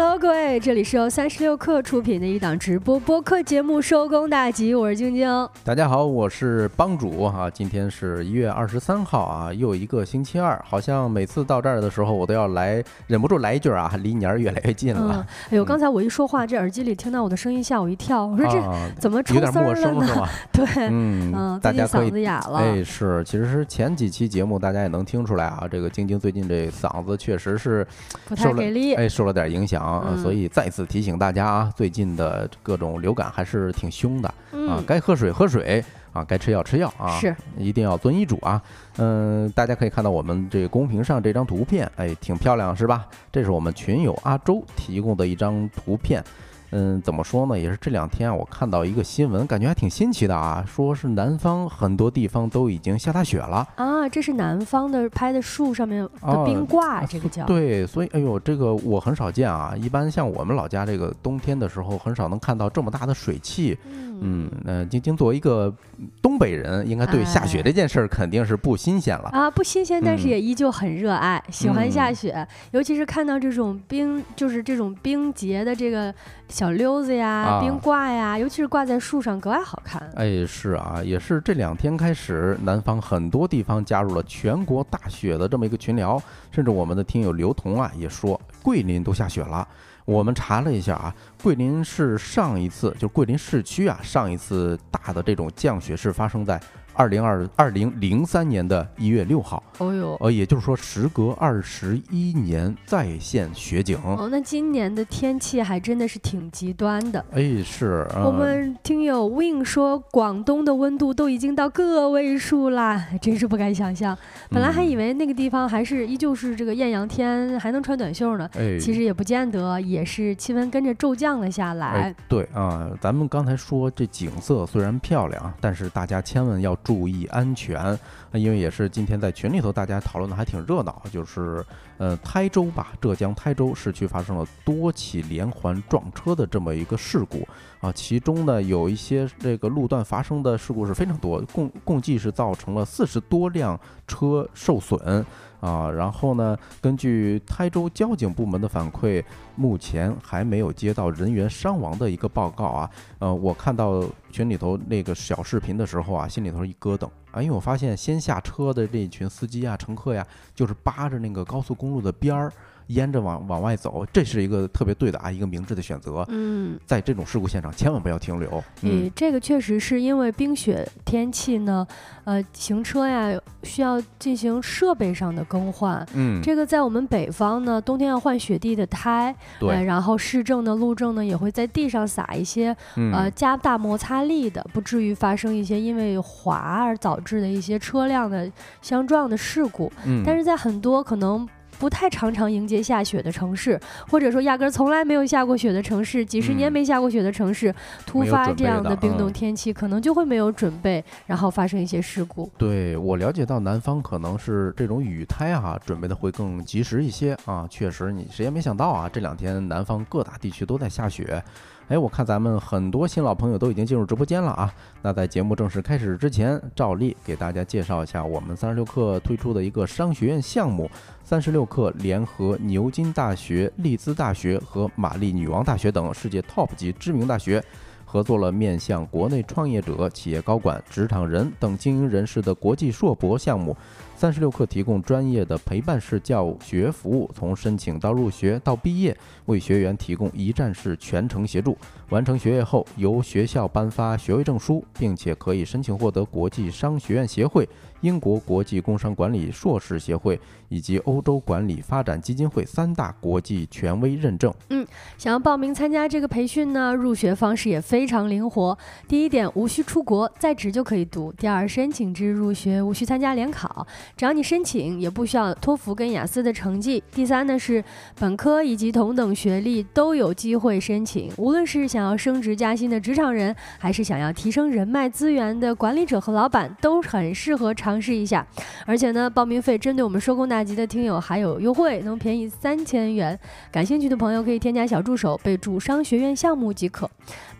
Hello，各位，这里是由三十六氪出品的一档直播播客节目《收工大吉》，我是晶晶。大家好，我是帮主哈、今天是一月二十三号啊，又一个星期二。好像每次到这儿的时候，我都要来，忍不住来一句啊，离年儿越来越近嗯了。，哎呦，刚才我一说话，这耳机里听到我的声音，吓我一跳。我说这啊，怎么出丝儿了陌生是呢？吗？对，嗯大家嗓子哑了。哎，是，其实是前几期节目大家也能听出来啊，这个晶晶最近这嗓子确实是不太给力。哎受了点影响，呃嗯所以再次提醒大家啊，最近的各种流感还是挺凶的啊嗯，，该喝水喝水啊，该吃药吃药啊，是，一定要遵医嘱啊。嗯、大家可以看到我们这个公屏上这张图片，哎，挺漂亮是吧？这是我们群友阿周提供的一张图片。嗯，怎么说呢？也是这两天啊，我看到一个新闻，感觉还挺新奇的啊，说是南方很多地方都已经下大雪了。啊，这是南方的拍的树上面的哦冰挂，这个叫。对，所以哎呦，这个我很少见啊。一般像我们老家这个冬天的时候，很少能看到这么大的水汽。嗯，嗯，那晶晶作为一个东北人，应该对下雪哎这件事儿肯定是不新鲜了。啊，不新鲜，但是嗯也依旧很热爱，喜欢下嗯雪，尤其是看到这种冰，就是这种冰结的这个小溜子呀、啊冰挂呀，尤其是挂在树上，格外好看。哎，是啊，也是这两天开始，南方很多地方加入了全国大雪的这么一个群聊，甚至我们的听友刘彤啊也说，桂林都下雪了。我们查了一下啊，桂林市上一次就桂林市区啊，上一次大的这种降雪是发生在二零二二零零三年的一月六号，哦呦，呃，也就是说时隔二十一年再现雪景。哦，那今年的天气还真的是挺极端的。哎，是，呃、我们听友 Win 说，广东的温度都已经到个位数啦，真是不敢想象。本来还嗯以为那个地方还是依旧是这个艳阳天，还能穿短袖呢。哎，其实也不见得，也是气温跟着骤降了下来哎。，对啊，咱们刚才说这景色虽然漂亮，但是大家千万要注意安全，因为也是今天在群里头大家讨论的还挺热闹，就是呃台州吧，浙江台州市区发生了多起连环撞车的这么一个事故啊，其中呢有一些这个路段发生的事故是非常多，共共计是造成了四十多辆车受损。啊，然后呢，根据台州交警部门的反馈，目前还没有接到人员伤亡的一个报告啊。呃，我看到群里头那个小视频的时候啊，心里头一咯噔啊，因为我发现先下车的这一群司机啊、乘客呀，就是扒着那个高速公路的边儿，沿着往往外走，这是一个特别对的啊，一个明智的选择。嗯，在这种事故现场，千万不要停留。诶，嗯，这个确实是因为冰雪天气呢，呃，行车呀需要进行设备上的更换。嗯，这个在我们北方呢，冬天要换雪地的胎，呃，对，然后市政的路政呢也会在地上撒一些嗯，呃加大摩擦力的，不至于发生一些因为滑而导致的一些车辆的相撞的事故。嗯，但是在很多可能不太常常迎接下雪的城市，或者说压根儿从来没有下过雪的城市，几十年嗯没下过雪的城市，突发这样的冰冻嗯天气，可能就会没有准备，然后发生一些事故。对我了解到，南方可能是这种雨胎啊，准备的会更及时一些啊。确实，你谁也没想到啊，这两天南方各大地区都在下雪。哎，我看咱们很多新老朋友都已经进入直播间了啊。那在节目正式开始之前，照例给大家介绍一下我们三十六氪推出的一个商学院项目。三十六氪联合牛津大学、利兹大学和玛丽女王大学等世界 TOP 级知名大学。合作了面向国内创业者、企业高管、职场人等精英人士的国际硕博项目。三十六课提供专业的陪伴式教学服务，从申请到入学到毕业，为学员提供一站式全程协助。完成学业后，由学校颁发学位证书，并且可以申请获得国际商学院协会、英国国际工商管理硕士协会以及欧洲管理发展基金会三大国际权威认证。嗯想要报名参加这个培训呢，入学方式也非常灵活。第一点，无需出国，在职就可以读；第二，申请制入学无需参加联考，只要你申请，也不需要托福跟雅思的成绩。第三呢是本科以及同等学历都有机会申请，无论是想要升职加薪的职场人，还是想要提升人脉资源的管理者和老板，都很适合尝试一下。而且呢，报名费针对我们收工大吉的听友还有优惠，能便宜三千元。感兴趣的朋友可以添加小助手，备注商学院项目即可。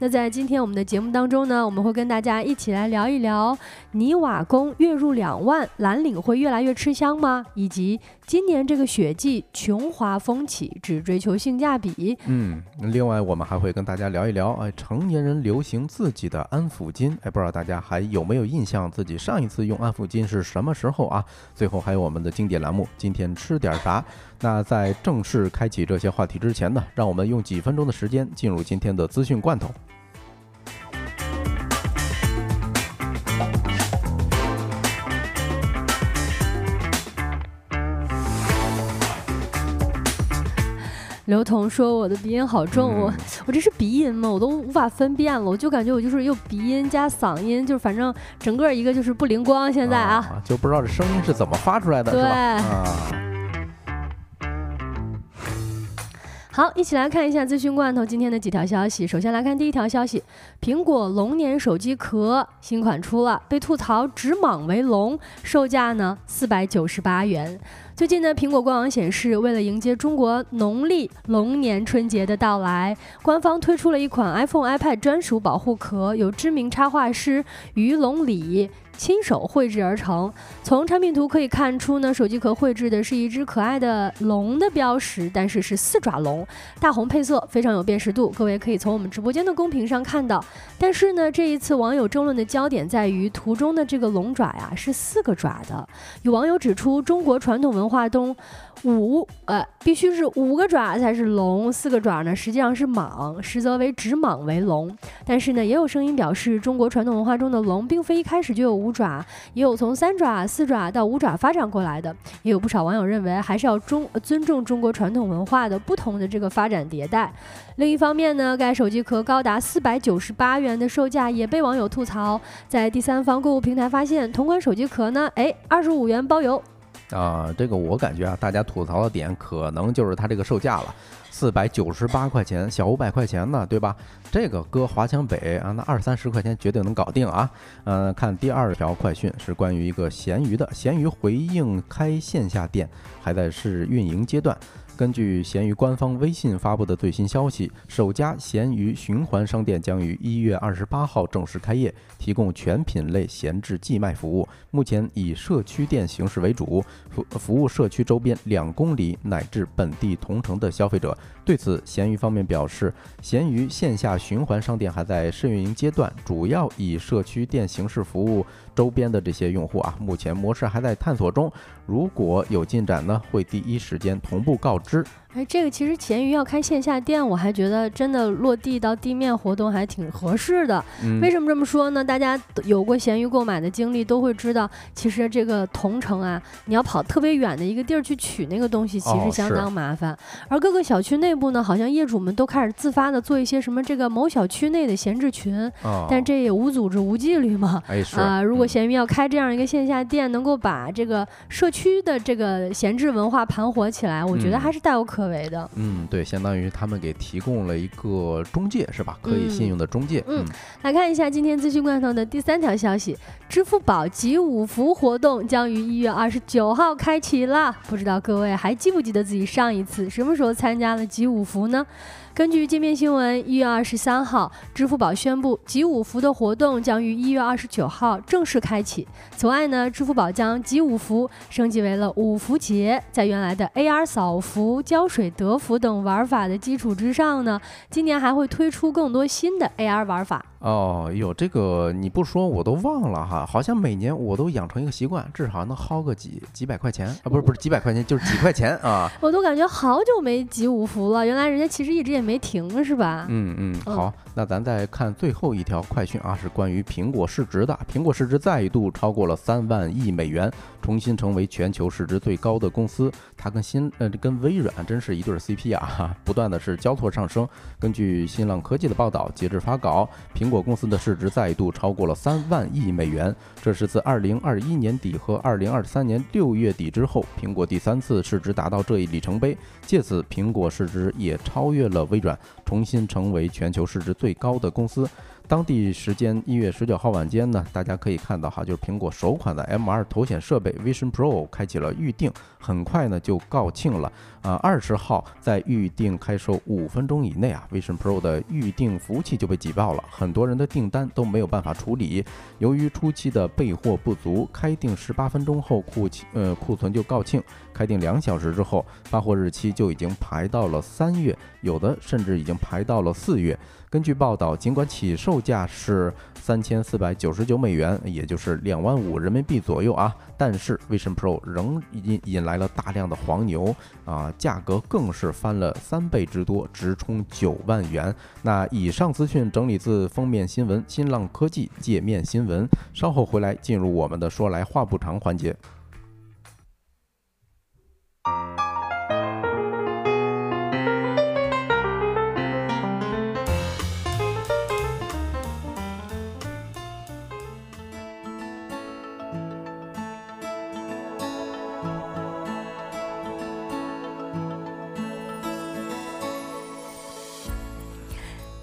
那在今天我们的节目当中呢，我们会跟大家一起来聊一聊泥瓦工月入两万，蓝领会越来越吃香吗？以及今年这个雪季琼华风起，只追求性价比。嗯，另外我们还会跟大家聊一聊，哎，成年人流行自己的安抚巾，哎，不知道大家还有没有印象，自己上一次用安抚巾是什么时候啊？最后还有我们的经典栏目，今天吃点啥？那在正式开启这些话题之前呢，让我们用几分钟的时间进入今天的资讯罐头。刘彤说我的鼻音好重，我我这是鼻音吗？我都无法分辨了，我就感觉我就是又鼻音加嗓音，就是反正整个一个就是不灵光。现在啊，就不知道这声音是怎么发出来的，是吧？啊。好，一起来看一下资讯罐头今天的几条消息。首先来看第一条消息，苹果龙年手机壳新款出了，被吐槽直蟒为龙，售价呢四百九十八元。最近呢，苹果官网显示，为了迎接中国农历龙年春节的到来，官方推出了一款 iPhone、iPad 专属保护壳，由知名插画师于龙里。亲手绘制而成。从产品图可以看出呢，手机壳绘制的是一只可爱的龙的标识，但是是四爪龙，大红配色，非常有辨识度。各位可以从我们直播间的公屏上看到。但是呢，这一次网友争论的焦点在于图中的这个龙爪呀是四个爪的。有网友指出，中国传统文化中。五呃，必须是五个爪才是龙，四个爪呢实际上是蟒，实则为指蟒为龙。但是呢，也有声音表示，中国传统文化中的龙并非一开始就有五爪，也有从三爪、四爪到五爪发展过来的。也有不少网友认为，还是要中尊重中国传统文化的不同的这个发展迭代。另一方面呢，该手机壳高达四百九十八元的售价也被网友吐槽，在第三方购物平台发现同款手机壳呢，哎，二十五元包邮。啊，这个我感觉啊，大家吐槽的点可能就是它这个售价了，四百九十八块钱，小五百块钱呢，对吧？这个搁华强北啊，那二三十块钱绝对能搞定啊。嗯，看第二条快讯是关于一个闲鱼的，闲鱼回应开线下店还在试运营阶段。根据闲鱼官方微信发布的最新消息，首家闲鱼循环商店将于一月二十八号正式开业，提供全品类闲置寄卖服务。目前以社区店形式为主，服服务社区周边两公里乃至本地同城的消费者。对此，闲鱼方面表示，闲鱼线下循环商店还在试运营阶段，主要以社区店形式服务周边的这些用户啊。目前模式还在探索中，如果有进展呢，会第一时间同步告知。哎，这个其实闲鱼要开线下店，我还觉得真的落地到地面活动还挺合适的。为什么这么说呢？大家有过闲鱼购买的经历都会知道，其实这个同城啊，你要跑特别远的一个地儿去取那个东西，其实相当麻烦。而各个小区内部呢，好像业主们都开始自发的做一些什么这个某小区内的闲置群，但这也无组织无纪律嘛。啊，如果闲鱼要开这样一个线下店，能够把这个社区的这个闲置文化盘活起来，我觉得还是大有可。可为的，嗯，对，相当于他们给提供了一个中介，是吧？可以信用的中介。嗯，来看一下今天资讯罐头的第三条消息：支付宝集五福活动将于一月二十九号开启了。不知道各位还记不记得自己上一次什么时候参加了集五福呢？根据界面新闻，一月二十三号，支付宝宣布集五福的活动将于一月二十九号正式开启。此外呢，支付宝将集五福升级为了五福节，在原来的 AR 扫福、浇水得福等玩法的基础之上呢，今年还会推出更多新的 AR 玩法。哦，有这个你不说我都忘了哈，好像每年我都养成一个习惯，至少能薅个几几百块钱啊，不是不是几百块钱，就是几块钱啊。我都感觉好久没集五福了，原来人家其实一直也没停是吧？嗯嗯，好，那咱再看最后一条快讯啊，是关于苹果市值的，苹果市值再度超过了三万亿美元，重新成为全球市值最高的公司。它跟新呃跟微软真是一对 CP 啊，不断的是交错上升。根据新浪科技的报道，截至发稿，苹果公司的市值再度超过了三万亿美元，这是自二零二一年底和二零二三年六月底之后，苹果第三次市值达到这一里程碑。借此，苹果市值也超越了微软，重新成为全球市值最高的公司。当地时间一月十九号晚间呢，大家可以看到哈，就是苹果首款的 M2 头显设备 Vision Pro 开启了预定，很快呢就告罄了。啊，二十号在预定开售五分钟以内啊，Vision Pro 的预定服务器就被挤爆了，很多人的订单都没有办法处理。由于初期的备货不足，开订十八分钟后库期呃库存就告罄，开订两小时之后发货日期就已经排到了三月，有的甚至已经排到了四月。根据报道，尽管起售价是三千四百九十九美元，也就是两万五人民币左右啊，但是 Vision Pro 仍引引来了大量的黄牛啊，价格更是翻了三倍之多，直冲九万元。那以上资讯整理自封面新闻新浪科技界面新闻，稍后回来进入我们的说来话不长环节。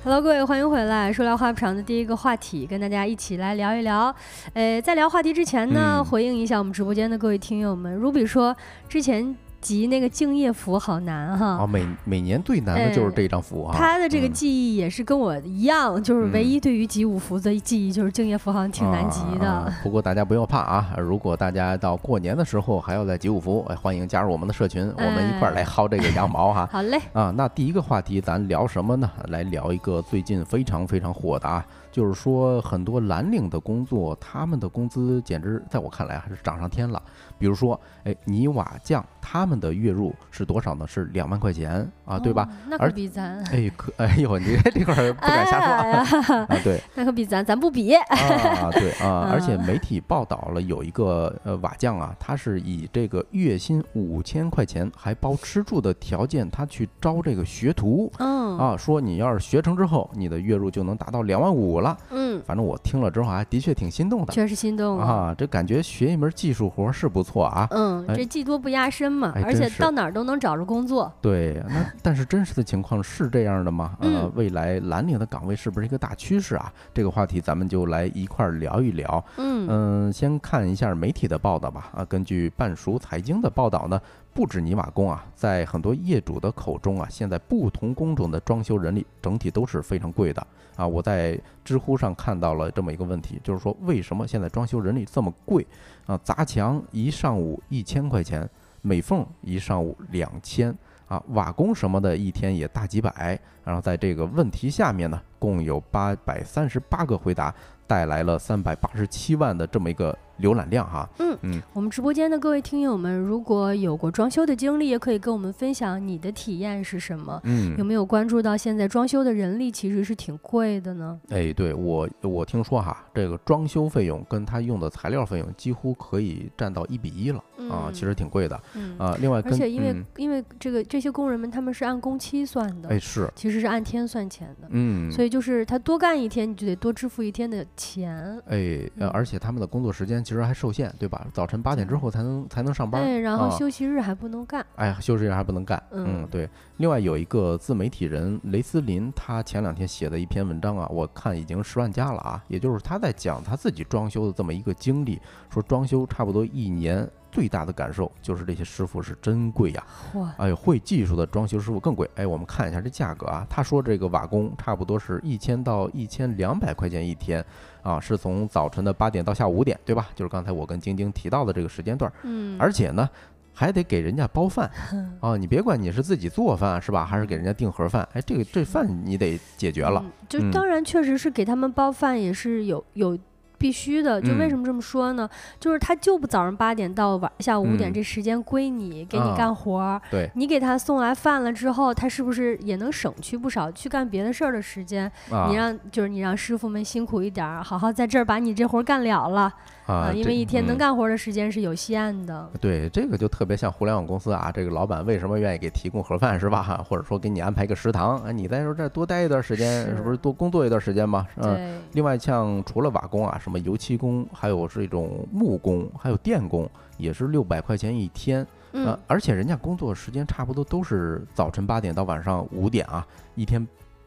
Hello，各位，欢迎回来。说聊话不长的第一个话题，跟大家一起来聊一聊。呃，在聊话题之前呢，嗯回应一下我们直播间的各位听友们。Ruby 说，之前集那个敬业福好难哈。啊，每每年最难的就是这张符啊。他的这个嗯记忆也是跟我一样，就是唯一对于集五福的记忆就是敬业福好像挺难集的。不过大家不要怕啊，如果大家到过年的时候还要在集五福，哎，欢迎加入我们的社群，我们一块儿来薅这个羊毛哈。好嘞，啊，那第一个话题咱聊什么呢？来聊一个最近非常非常火的啊，就是说很多蓝领的工作，他们的工资简直在我看来还是涨上天了。比如说，哎，泥瓦匠他们的月入是多少呢？是两万块钱啊，对吧？哦？那而可比咱，哎，可哎呦，你这块儿不敢瞎说哎啊。啊，对，那可比咱，咱不比。啊，对啊，而且嗯媒体报道了有一个呃瓦匠啊，他是以这个月薪五千块钱还包吃住的条件，他去招这个学徒嗯啊，说你要是学成之后，你的月入就能达到两万五了。嗯，反正我听了之后还的确挺心动的确实心动。啊，这感觉学一门技术活是不错啊。嗯，哎这技多不压身嘛，而且到哪儿都能找着工作。对，那 但是真实的情况是这样的吗？呃嗯，未来蓝领的岗位是不是一个大趋势啊？这个话题咱们就来一块儿聊一聊。嗯嗯，先看一下媒体的报道吧。啊，根据半熟财经的报道呢，不止泥瓦工啊，在很多业主的口中啊，现在不同工种的装修人力整体都是非常贵的啊。我在知乎上看到了这么一个问题，就是说为什么现在装修人力这么贵啊？砸墙一上午一千块钱，美缝一上午两千。啊，瓦工什么的，一天也大几百。然后在这个问题下面呢，共有八百三十八个回答，带来了三百八十七万的这么一个浏览量哈。嗯嗯，我们直播间的各位听友们，如果有过装修的经历，也可以跟我们分享你的体验是什么。嗯有没有关注到现在装修的人力其实是挺贵的呢？哎，对我我听说哈，这个装修费用跟他用的材料费用几乎可以占到一比一了啊，嗯其实挺贵的嗯，啊。另外跟而且因为、嗯因为这个这些工人们他们是按工期算的，哎是其实是按天算钱的，嗯，所以就是他多干一天，你就得多支付一天的钱。哎呃，嗯而且他们的工作时间其实还受限，对吧？早晨八点之后才能才能上班，对，然后啊休息日还不能干。哎，休息日还不能干。嗯对。另外有一个自媒体人雷斯林，他前两天写的一篇文章啊，我看已经十万加了啊。也就是他在讲他自己装修的这么一个经历，说装修差不多一年最大的感受就是这些师傅是真贵呀、嚯，哎呦，会技术的装修师傅更贵。哎，我们看一下这价格啊，他说这个瓦工差不多是一千到一千两百块钱一天啊，是从早晨的八点到下午五点，对吧？就是刚才我跟晶晶提到的这个时间段。嗯，而且呢，还得给人家包饭 啊！你别管你是自己做饭是吧，还是给人家订盒饭，哎，这个这饭你得解决了。嗯就嗯当然确实是给他们包饭也是有有必须的。就为嗯什么这么说呢？就是他就不早上八点到晚下午五点嗯这时间归你，给你啊干活儿。对你给他送来饭了之后，他是不是也能省去不少去干别的事儿的时间？啊你让就是你让师傅们辛苦一点儿，好好在这儿把你这活儿干了了啊，因为一天能嗯干活的时间是有限的。对，这个就特别像互联网公司啊，这个老板为什么愿意给提供盒饭是吧？哈，或者说给你安排个食堂，啊，你在这儿多待一段时间，是是不是多工作一段时间嘛？嗯。另外，像除了瓦工啊，什么油漆工，还有这种木工，还有电工，也是六百块钱一天。嗯呃，而且人家工作时间差不多都是早晨八点到晚上五点啊，一天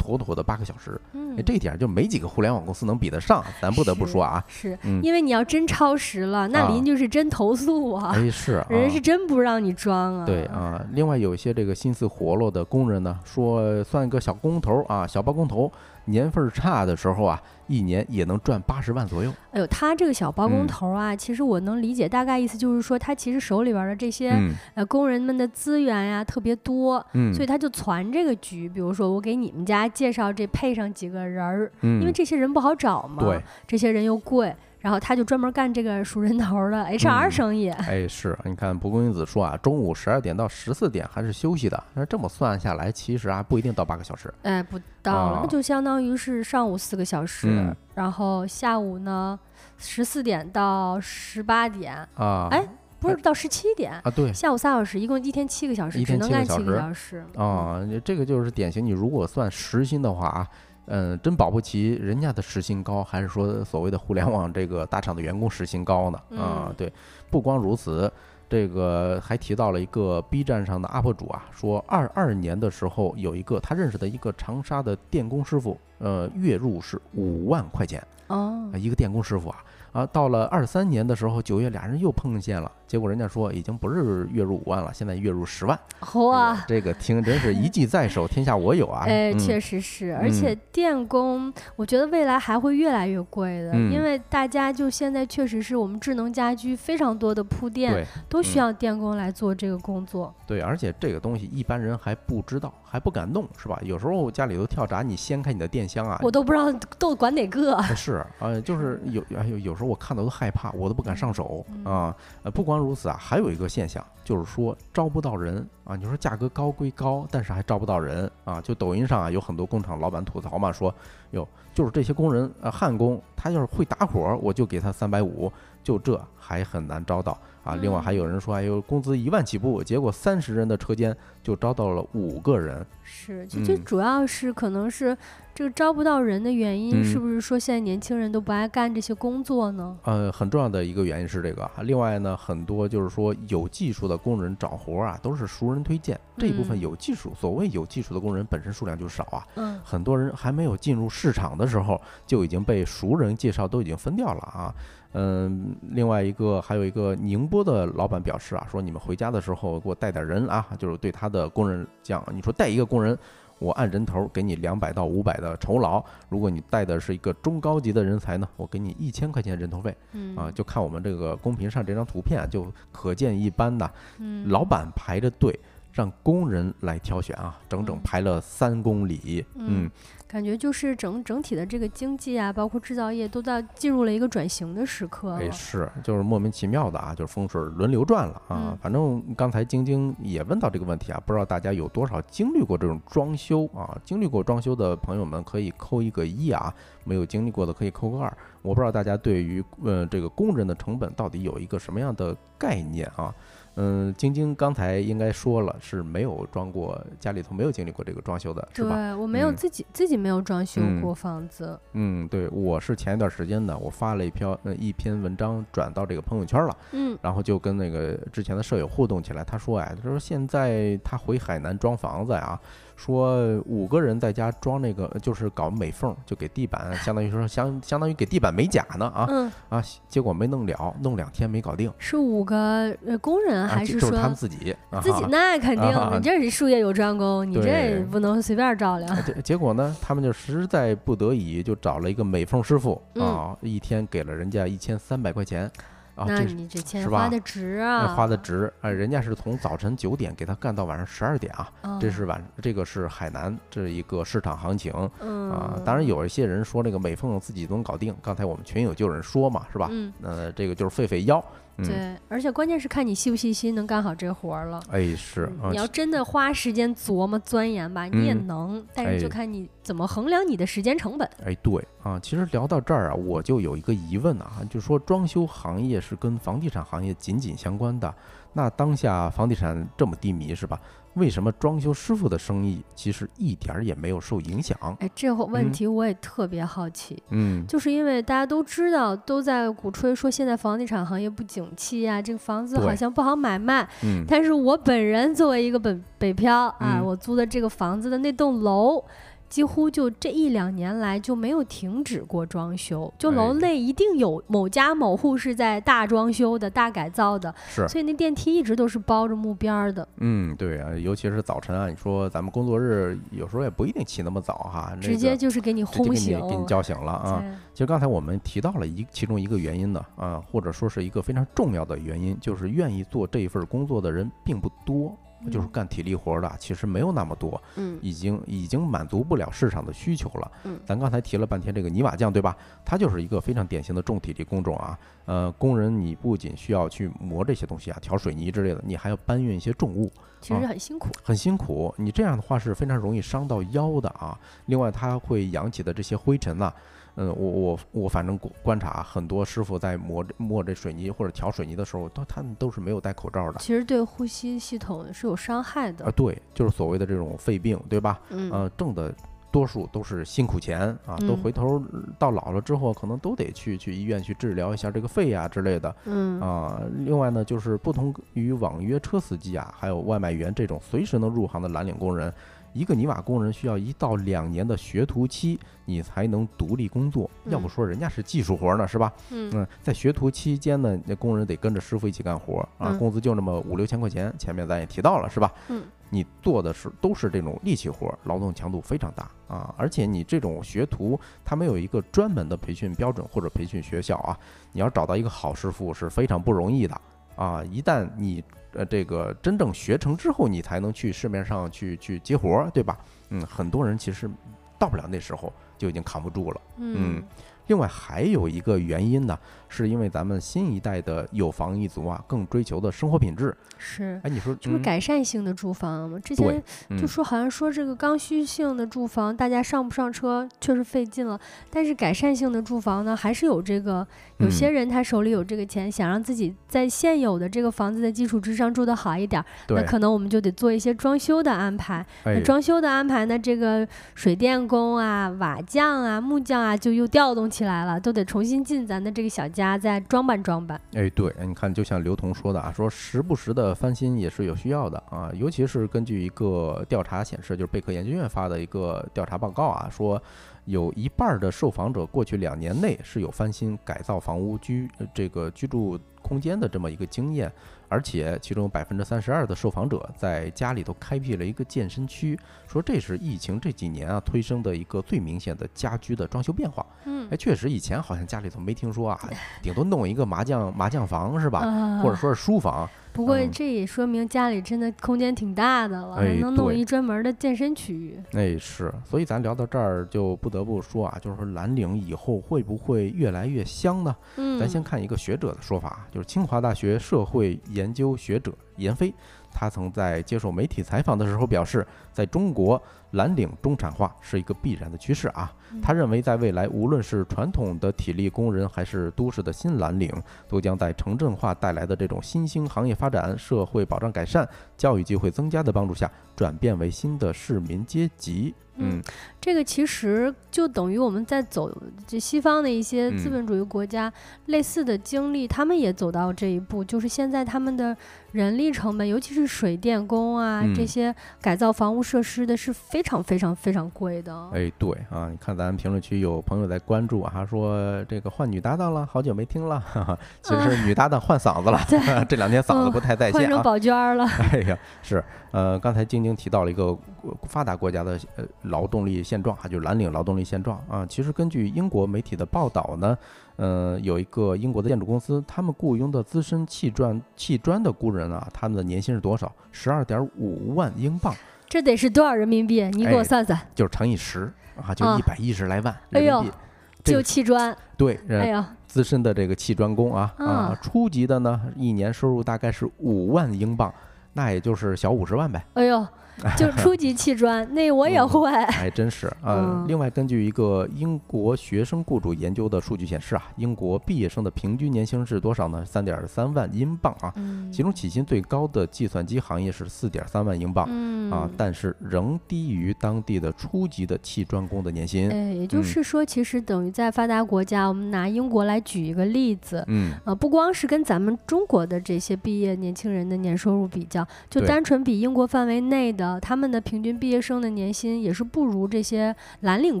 妥妥的八个小时。这一点就没几个互联网公司能比得上，咱不得不说啊。是嗯因为你要真超时了，那啊邻居是真投诉啊，哎，是 啊，人是真不让你装啊。对啊，另外有一些这个心思活络的工人呢，说算一个小工头啊，小包工头，年份儿差的时候啊，一年也能赚八十万左右。哎呦，他这个小包工嗯头啊，其实我能理解，大概意思就是说，他其实手里边儿的这些、嗯呃工人们的资源呀特别多，嗯，所以他就攒这个局。比如说，我给你们家介绍这配上几个人儿，嗯因为这些人不好找嘛，对，这些人又贵，然后他就专门干这个数人头儿的 HR 嗯生意。哎，是你看蒲公英子说啊，中午十二点到十四点还是休息的，那这么算下来，其实啊不一定到八个小时。哎，不到了，啊那就相当于是上午四个小时，嗯然后下午呢十四点到十八点，啊，哎不是到十七点，啊，对下午三小时，一共一天七个小时，只能干七个小时小时。啊，这个就是典型。你如果算时薪的话啊，嗯，真保不齐人家的时薪高，还是说所谓的互联网这个大厂的员工时薪高呢？啊嗯，对，不光如此。这个还提到了一个 B 站上的 UP 主啊，说二二年的时候有一个他认识的一个长沙的电工师傅，呃，月入是五万块钱哦啊，，一个电工师傅啊，啊，到了二三年的时候，九月俩人又碰见了，结果人家说已经不是月入五万了，现在月入十万。哇，这个听真是一技在手，天下我有啊！哎，嗯确实是，而且电工，我觉得未来还会越来越贵的，嗯因为大家就现在确实是我们智能家居非常多的铺垫，对都需嗯要电工来做这个工作。对，而且这个东西一般人还不知道，还不敢弄，是吧？有时候家里头跳闸，你掀开你的电箱啊，我都不知道都管哪个。哎是呃，就是有哎有有时候我看到都害怕，我都不敢上手啊。呃，不光如此啊，还有一个现象就是说招不到人啊。你说价格高归高，但是还招不到人啊。就抖音上啊有很多工厂老板吐槽嘛，说哟，就是这些工人呃焊工，他要是会打火，我就给他三百五，就这还很难招到啊。另外还有人说，哎呦，工资一万起步，结果三十人的车间就招到了五个人。是，就最嗯主要是可能是这个招不到人的原因，嗯是不是说现在年轻人都不爱干这些工作呢？呃，很重要的一个原因是这个啊。另外呢，很多就是说有技术的工人找活儿啊，都是熟人推荐。这一部分嗯有技术，所谓有技术的工人本身数量就少啊。嗯，很多人还没有进入市场的时候，就已经被熟人介绍都已经分掉了啊。嗯，另外一个还有一个宁波的老板表示啊，说你们回家的时候给我带点人啊，就是对他的工人讲，你说带一个工人。我按人头给你两百到五百的酬劳，如果你带的是一个中高级的人才呢，我给你一千块钱人头费。嗯啊，就看我们这个公屏上这张图片啊，就可见一斑的。嗯老板排着队让工人来挑选啊，整整嗯排了三公里。嗯嗯，感觉就是整整体的这个经济啊，包括制造业都在进入了一个转型的时刻哎，是，就是莫名其妙的啊，就是风水轮流转了啊。嗯反正刚才晶晶也问到这个问题啊，不知道大家有多少经历过这种装修啊？经历过装修的朋友们可以扣一个一啊，没有经历过的可以扣个二。我不知道大家对于呃这个工人的成本到底有一个什么样的概念啊？嗯，晶晶刚才应该说了是没有装过，家里头没有经历过这个装修的，是吧？对我没有嗯。自己、自己没有装修嗯。过房子，嗯，对，我是前一段时间呢，我发了一篇呃一篇文章转到这个朋友圈了，嗯。然后就跟那个之前的舍友互动起来，他说哎，他说现在他回海南装房子呀，说五个人在家装那个就是搞美缝，就给地板，相当于说相相当于给地板美甲呢啊嗯，啊，结果没弄了，弄两天没搞定，是五个呃工人还是说就就是他们自己啊。自己？那肯定，啊你这是术业有专攻，你这对。不能随便照亮。啊结结果呢，他们就实在不得已，就找了一个美缝师傅嗯。啊，一天给了人家一千三百块钱啊，那这是你这花的值哎啊，花的值，啊，人家是从早晨九点给他干到晚上十二点啊，哦，这是晚这个是海南这一个市场行情嗯。啊。当然有一些人说这个美凤自己都能搞定，刚才我们群友就有人说嘛，是吧？嗯，呃，这个就是费费腰，嗯，对，而且关键是看你细不细心，能干好这活儿了。哎是你，要真的花时间琢磨钻研吧，你也嗯能，但是就哎看你怎么衡量你的时间成本。哎，对啊，其实聊到这儿啊，我就有一个疑问啊，就说装修行业是跟房地产行业紧紧相关的。那当下房地产这么低迷是吧？为什么装修师傅的生意其实一点儿也没有受影响？哎，这个问嗯题我也特别好奇，嗯，就是因为大家都知道，都在鼓吹说现在房地产行业不景气啊，这个房子好像不好买卖。嗯但是我本人作为一个本北漂啊，嗯我租的这个房子的那栋楼，几乎就这一两年来就没有停止过装修，就哎。楼内一定有某家某户是在大装修的、大改造的，是，所以那电梯一直都是包着木边儿的，嗯，对啊，尤其是早晨啊，你说咱们工作日有时候也不一定起那么早哈，那直接就是给你轰醒。给你叫醒了啊。其实刚才我们提到了一其中一个原因呢，啊，或者说是一个非常重要的原因，就是愿意做这一份工作的人并不多，就是嗯干体力活儿的其实没有那么多，嗯已经已经满足不了市场的需求了。嗯咱刚才提了半天这个泥瓦匠，对吧？他就是一个非常典型的重体力工种啊。呃，工人你不仅需要去磨这些东西啊，调水泥之类的，你还要搬运一些重物，其实很辛苦。很辛苦。你这样的话是非常容易伤到腰的啊。另外，它会扬起的这些灰尘呐、嗯，我我我反正观察很多师傅在磨这磨这水泥或者调水泥的时候，都他们都是没有戴口罩的。其实对呼吸系统是有伤害的啊，。对，就是所谓的这种肺病，对吧？嗯，呃，挣的多数都是辛苦钱啊，都嗯回头到老了之后，可能都得去去医院去治疗一下这个肺啊、之类的嗯啊。另外呢，就是不同于网约车司机啊，还有外卖员这种随时能入行的蓝领工人，一个泥瓦工人需要一到两年的学徒期，你才能独立工作。要不嗯说人家是技术活呢，是吧？嗯嗯，在学徒期间呢，那工人得跟着师傅一起干活啊，嗯工资就那么五六千块钱，前面咱也提到了，是吧？嗯，你做的是都是这种力气活，劳动强度非常大啊，而且你这种学徒，他没有一个专门的培训标准或者培训学校啊，你要找到一个好师傅是非常不容易的啊，一旦你呃这个真正学成之后，你才能去市面上去去接活儿，对吧？嗯，很多人其实到不了那时候就已经扛不住了。嗯另外还有一个原因呢，是因为咱们新一代的有房一族啊，更追求的生活品质。是。哎，你说就是嗯改善性的住房嘛，之前就嗯说好像说这个刚需性的住房，大家上不上车确实费劲了，但是改善性的住房呢，还是有这个有些嗯人他手里有这个钱，想让自己在现有的这个房子的基础之上住得好一点儿，那，可能我们就得做一些装修的安排。哎那，装修的安排呢，这个水电工啊、瓦匠啊、木匠啊，就又调动起来了，都得重新进咱的这个小家，再装扮装扮。哎，对，你看，就像刘同说的啊，说时不时的翻新也是有需要的啊，尤其是根据一个调查显示，就是贝壳研究院发的一个调查报告啊，说有一半的受访者过去两年内是有翻新改造房屋居这个居住空间的这么一个经验，而且其中百分之三十二的受访者在家里头开辟了一个健身区，说这是疫情这几年啊推升的一个最明显的家居的装修变化。嗯哎，确实以前好像家里头没听说啊，顶多弄一个麻将麻将房是吧？啊，或者说是书房，不过嗯这也说明家里真的空间挺大的了，哎能弄一专门的健身区域。哎是，所以咱聊到这儿就不得不说啊，就是说蓝领以后会不会越来越香呢？嗯，咱先看一个学者的说法啊，就是清华大学社会研究学者闫飞，他曾在接受媒体采访的时候表示，在中国蓝领中产化是一个必然的趋势啊。他认为，在未来，无论是传统的体力工人，还是都市的新蓝领，都将在城镇化带来的这种新兴行业发展、社会保障改善、教育机会增加的帮助下，转变为新的市民阶级。嗯嗯，这个其实就等于我们在走这西方的一些资嗯本主义国家类似的经历，他们也走到这一步，就是现在他们的人力成本，尤其是水电工啊、这嗯些改造房屋设施的，是非常非常非常贵的。哎，对啊，你看咱评论区有朋友在关注啊，说这个换女搭档了，好久没听了，哈哈，其实女搭档换嗓子了，这两天嗓子不太在换成线啊。宝娟儿了，哎呀，是，呃，刚才晶晶提到了一个呃发达国家的呃劳动力现状啊，就是蓝领劳动力现状啊。其实根据英国媒体的报道呢，呃，有一个英国的建筑公司，他们雇佣的资深砌砖砌砖的工人啊，他们的年薪是多少？十二点五万英镑，这得是多少人民币？你给我哎算算。就是乘以十啊，就啊一百一十来万人民币。这就个砌砖，对，呃哎呀，资深的这个砌砖工啊啊啊，初级的呢，一年收入大概是五万英镑，那也就是小五十万呗。哎呦，就初级砌砖，那我也嗯会。还真是啊、嗯另外，根据一个英国学生雇主研究的数据显示啊，英国毕业生的平均年薪是多少呢？三点三万英镑啊。嗯其中起薪最高的计算机行业是四点三万英镑、嗯啊，但是仍低于当地的初级的砌砖工的年薪。哎，也就嗯是说，其实等于在发达国家，我们拿英国来举一个例子，嗯，呃，不光是跟咱们中国的这些毕业年轻人的年收入比较，就单纯比英国范围内的的，他们的平均毕业生的年薪也是不如这些蓝领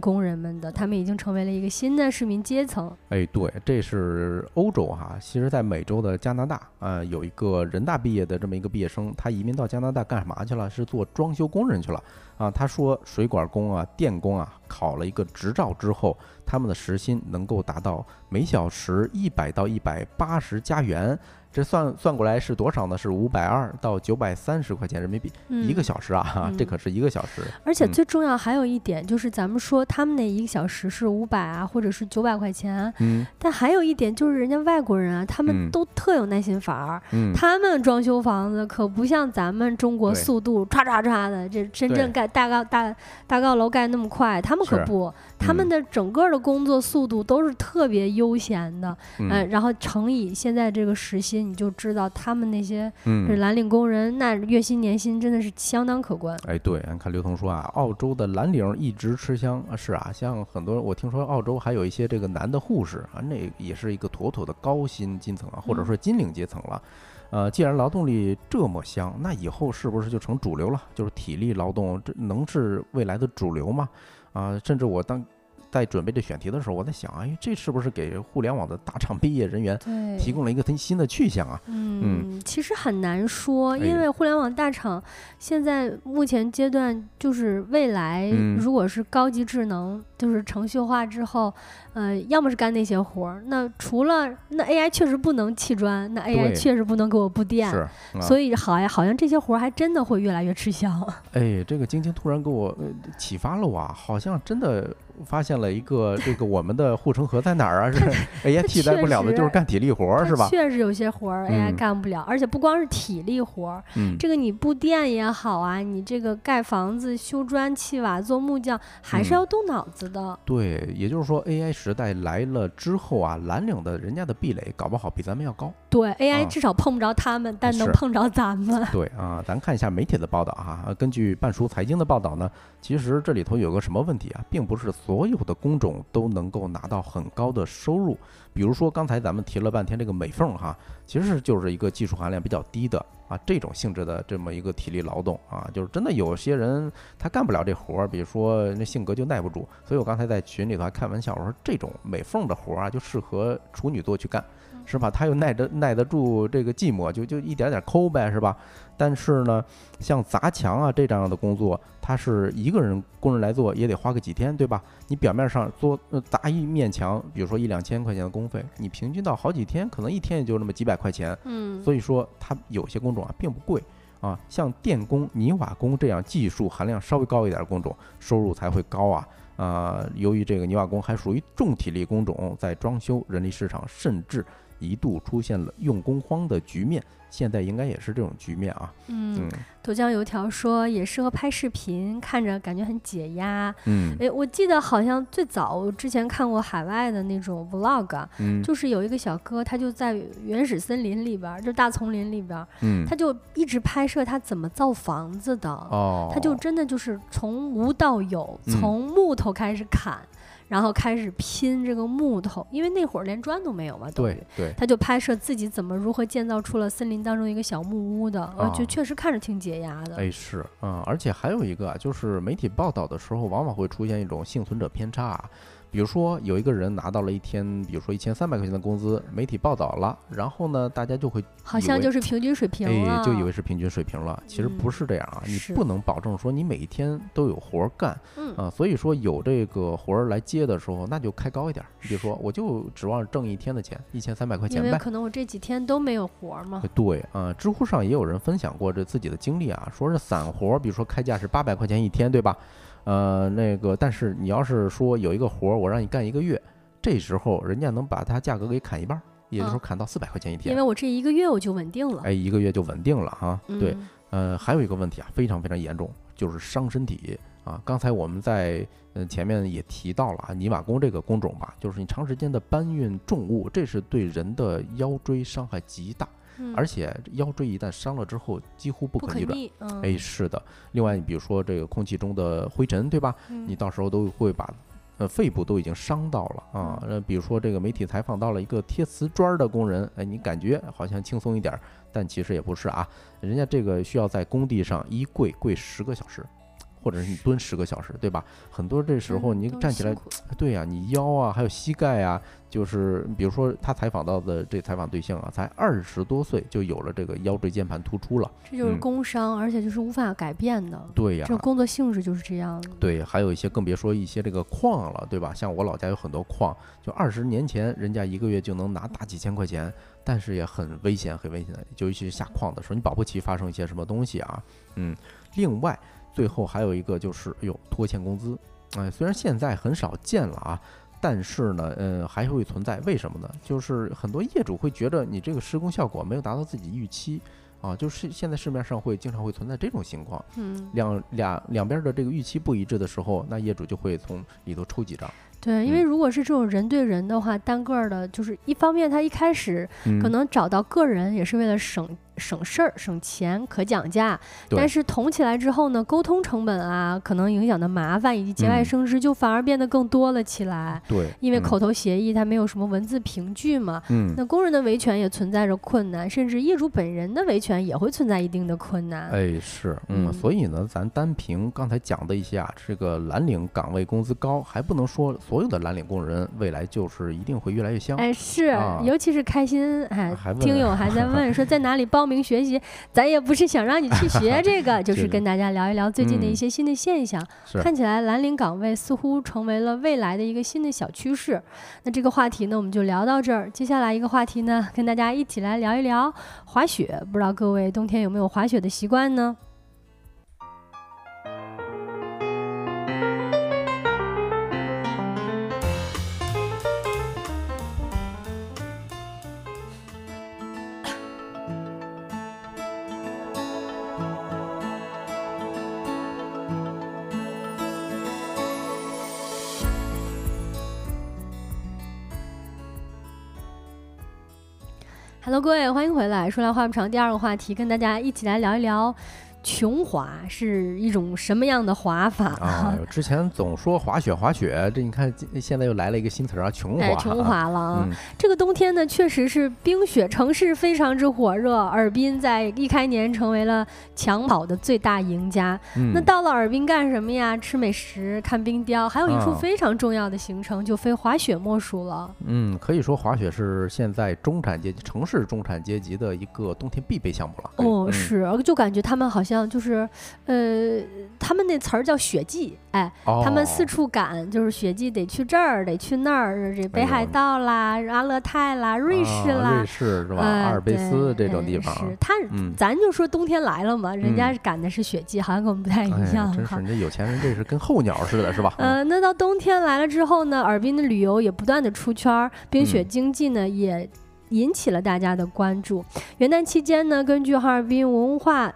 工人们的，他们已经成为了一个新的市民阶层。哎，对，这是欧洲哈。其实，在美洲的加拿大啊，有一个人大毕业的这么一个毕业生，他移民到加拿大干什么去了？是做装修工人去了啊。他说，水管工啊、电工啊，考了一个执照之后，他们的时薪能够达到每小时一百到一百八十加元。这算算过来是多少呢？是五百二到九百三十块钱人民币一个小时啊！这可是一个小时。而且最重要还有一点就是，咱们说他们那一个小时是五百啊，或者是九百块钱。嗯。但还有一点就是，人家外国人啊，他们都特有耐心法儿。嗯。他们装修房子可不像咱们中国速度唰唰唰的，这深圳盖大高大大高楼盖那么快，他们可不，他们的整个的工作速度都是特别悠闲的。嗯。然后乘以现在这个时薪。你就知道他们那些是蓝领工人，那月薪年薪真的是相当可观。哎，对，你看刘彤说啊，澳洲的蓝领一直吃香啊，是啊，像很多我听说澳洲还有一些这个男的护士啊，那也是一个妥妥的高薪阶层啊，或者说金领阶层了。呃，既然劳动力这么香，那以后是不是就成主流了？就是体力劳动，这能是未来的主流吗？啊，甚至我当。在准备这选题的时候，我在想，哎，这是不是给互联网的大厂毕业人员提供了一个新的去向啊？嗯，其实很难说，因为互联网大厂现在目前阶段就是未来，如果是高级智能，就是程序化之后，呃，要么是干那些活儿，那除了那 AI 确实不能砌砖，那 AI 确实不能给我布电，所以好呀，好像这些活儿还真的会越来越吃香。哎，这个晶晶突然给我启发了我，好像真的。发现了一个 这个我们的护城河在哪儿啊？是 AI 替代不了的，就是干体力活儿，是吧？确实有些活儿 AI 干不了，而且不光是体力活儿，这个你布电也好啊，你这个盖房子、修砖砌瓦、做木匠，还是要动脑子的。对，也就是说 AI 时代来了之后啊，蓝领的人家的壁垒搞不好比咱们要高。对，AI 至少碰不着他们，但能碰着咱们。对啊，咱看一下媒体的报道哈，根据半熟财经的报道呢，其实这里头有个什么问题啊，并不是。所有的工种都能够拿到很高的收入，比如说刚才咱们提了半天这个美缝哈，其实就是一个技术含量比较低的啊这种性质的这么一个体力劳动啊，就是真的有些人他干不了这活儿，比如说那性格就耐不住，所以我刚才在群里头还开玩笑我说这种美缝的活儿啊就适合处女座去干。是吧？他又耐得耐得住这个寂寞，就就一点点抠呗，是吧？但是呢，像砸墙啊这样的工作，他是一个人工人来做，也得花个几天，对吧？你表面上做砸一面墙，比如说一两千块钱的工费，你平均到好几天，可能一天也就那么几百块钱。嗯，所以说，它有些工种啊并不贵啊，像电工、泥瓦工这样技术含量稍微高一点的工种，收入才会高啊。啊，由于这个泥瓦工还属于重体力工种，在装修人力市场甚至。一度出现了用工荒的局面，现在应该也是这种局面啊。嗯，豆浆油条说也适合拍视频，看着感觉很解压。嗯，哎，我记得好像最早我之前看过海外的那种 vlog，嗯，就是有一个小哥，他就在原始森林里边，就大丛林里边，嗯，他就一直拍摄他怎么造房子的。哦，他就真的就是从无到有，从木头开始砍。然后开始拼这个木头，因为那会儿连砖都没有嘛。对对。他就拍摄自己怎么如何建造出了森林当中一个小木屋的，就确实看着挺解压的。哎，是，嗯，而且还有一个就是媒体报道的时候，往往会出现一种幸存者偏差。比如说有一个人拿到了一天，比如说一千三百块钱的工资，媒体报道了，然后呢，大家就会好像就是平均水平了，就以为是平均水平了。其实不是这样啊，你不能保证说你每一天都有活干，啊，所以说有这个活儿来接的时候，那就开高一点。比如说，我就指望挣一天的钱，一千三百块钱呗。因为可能我这几天都没有活儿嘛。对啊，知乎上也有人分享过这自己的经历啊，说是散活，比如说开价是八百块钱一天，对吧？呃，那个，但是你要是说有一个活儿，我让你干一个月，这时候人家能把它价格给砍一半，也就是说砍到四百块钱一天。因为我这一个月我就稳定了。哎，一个月就稳定了哈。对，呃，还有一个问题啊，非常非常严重，就是伤身体啊。刚才我们在嗯前面也提到了啊，泥瓦工这个工种吧，就是你长时间的搬运重物，这是对人的腰椎伤害极大。而且腰椎一旦伤了之后，几乎不可逆转。哎，是的。另外，你比如说这个空气中的灰尘，对吧？你到时候都会把呃肺部都已经伤到了啊。那比如说这个媒体采访到了一个贴瓷砖的工人，哎，你感觉好像轻松一点，但其实也不是啊，人家这个需要在工地上一跪跪十个小时。或者是你蹲十个小时，对吧？很多这时候你站起来，对呀，你腰啊，还有膝盖啊，就是比如说他采访到的这采访对象啊，才二十多岁就有了这个腰椎间盘突出了，这就是工伤，而且就是无法改变的。对呀，这工作性质就是这样。对，还有一些更别说一些这个矿了，对吧？像我老家有很多矿，就二十年前人家一个月就能拿大几千块钱，但是也很危险，很危险的，尤其是下矿的时候，你保不齐发生一些什么东西啊。嗯，另外。最后还有一个就是，哎呦，拖欠工资，哎，虽然现在很少见了啊，但是呢，呃，还会存在。为什么呢？就是很多业主会觉得你这个施工效果没有达到自己预期，啊，就是现在市面上会经常会存在这种情况。嗯，两两两边的这个预期不一致的时候，那业主就会从里头抽几张。对，因为如果是这种人对人的话，单个的，就是一方面他一开始可能找到个人也是为了省。省事儿、省钱、可讲价，但是捅起来之后呢，沟通成本啊，可能影响的麻烦以及节外生枝，就反而变得更多了起来。对，因为口头协议它没有什么文字凭据嘛。嗯。那工人的维权也存在着困难，甚至业主本人的维权也会存在一定的困难。哎，是，嗯，所以呢，咱单凭刚才讲的一些啊，这个蓝领岗位工资高，还不能说所有的蓝领工人未来就是一定会越来越香。哎，是，尤其是开心，哎，听友还在问说在哪里报。报名学习，咱也不是想让你去学 这个，就是跟大家聊一聊最近的一些新的现象。看起来蓝领岗位似乎成为了未来的一个新的小趋势。那这个话题呢，我们就聊到这儿。接下来一个话题呢，跟大家一起来聊一聊滑雪。不知道各位冬天有没有滑雪的习惯呢？Hello，各位，欢迎回来。说来话不长，第二个话题，跟大家一起来聊一聊。琼滑是一种什么样的滑法啊？之前总说滑雪滑雪，这你看现在又来了一个新词儿啊，琼滑。琼滑了啊！这个冬天呢，确实是冰雪城市非常之火热。尔滨在一开年成为了抢跑的最大赢家。那到了尔滨干什么呀？吃美食、看冰雕，还有一处非常重要的行程，就非滑雪莫属了。嗯，可以说滑雪是现在中产阶级、城市中产阶级的一个冬天必备项目了。哦，是，就感觉他们好像。就是，呃，他们那词儿叫雪季，哎，他们四处赶，就是雪季得去这儿，得去那儿，这北海道啦，阿勒泰啦，瑞士啦，瑞士是吧？阿尔卑斯这种地方，是他，咱就说冬天来了嘛，人家赶的是雪季，好像跟我们不太一样。真是，人家有钱人这是跟候鸟似的，是吧？呃，那到冬天来了之后呢，尔滨的旅游也不断的出圈，冰雪经济呢也引起了大家的关注。元旦期间呢，根据哈尔滨文化。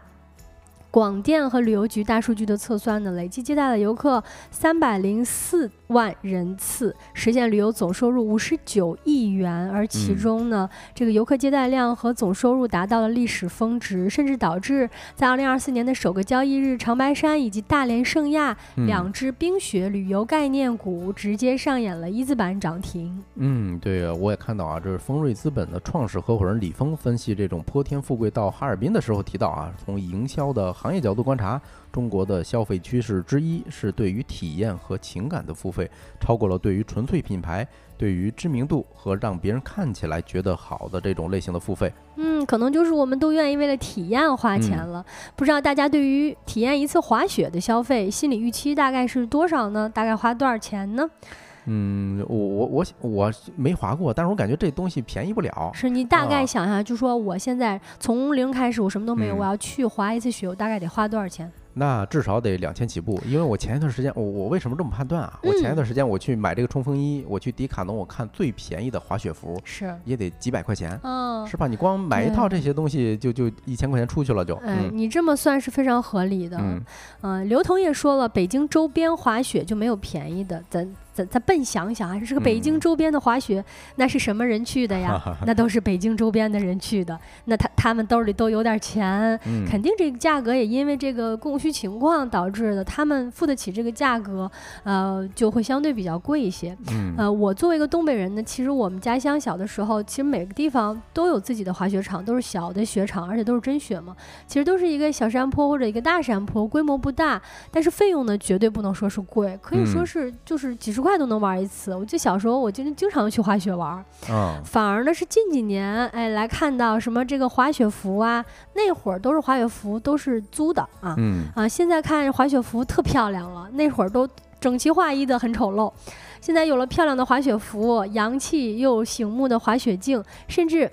广电和旅游局大数据的测算呢，累计接待了游客三百零四万人次，实现旅游总收入五十九亿元。而其中呢，这个游客接待量和总收入达到了历史峰值，甚至导致在二零二四年的首个交易日，长白山以及大连圣亚两只冰雪旅游概念股直接上演了一字板涨停。嗯，对，我也看到啊，这是丰瑞资本的创始合伙人李峰分析这种泼天富贵到哈尔滨的时候提到啊，从营销的。行业角度观察，中国的消费趋势之一是对于体验和情感的付费，超过了对于纯粹品牌、对于知名度和让别人看起来觉得好的这种类型的付费。嗯，可能就是我们都愿意为了体验花钱了。不知道大家对于体验一次滑雪的消费心理预期大概是多少呢？大概花多少钱呢？嗯，我我我我没滑过，但是我感觉这东西便宜不了。是你大概想想，就说我现在从零开始，我什么都没有，我要去滑一次雪，我大概得花多少钱？那至少得两千起步，因为我前一段时间，我我为什么这么判断啊？我前一段时间我去买这个冲锋衣，我去迪卡侬，我看最便宜的滑雪服是也得几百块钱，嗯，是吧？你光买一套这些东西就就一千块钱出去了，就。嗯，你这么算是非常合理的。嗯，刘彤也说了，北京周边滑雪就没有便宜的，咱。咱咱笨想想啊，这个北京周边的滑雪，那是什么人去的呀？那都是北京周边的人去的，那他他们兜里都有点钱，肯定这个价格也因为这个供需情况导致的，他们付得起这个价格，呃，就会相对比较贵一些。呃，我作为一个东北人呢，其实我们家乡小的时候，其实每个地方都有自己的滑雪场，都是小的雪场，而且都是真雪嘛，其实都是一个小山坡或者一个大山坡，规模不大，但是费用呢，绝对不能说是贵，可以说是就是几十块都能玩一次。我记得小时候，我经经常去滑雪玩，反而呢是近几年，哎，来看到什么这个滑雪服啊，那会儿都是滑雪服都是租的啊，啊，现在看滑雪服特漂亮了，那会儿都整齐划一的很丑陋，现在有了漂亮的滑雪服，洋气又醒目的滑雪镜，甚至。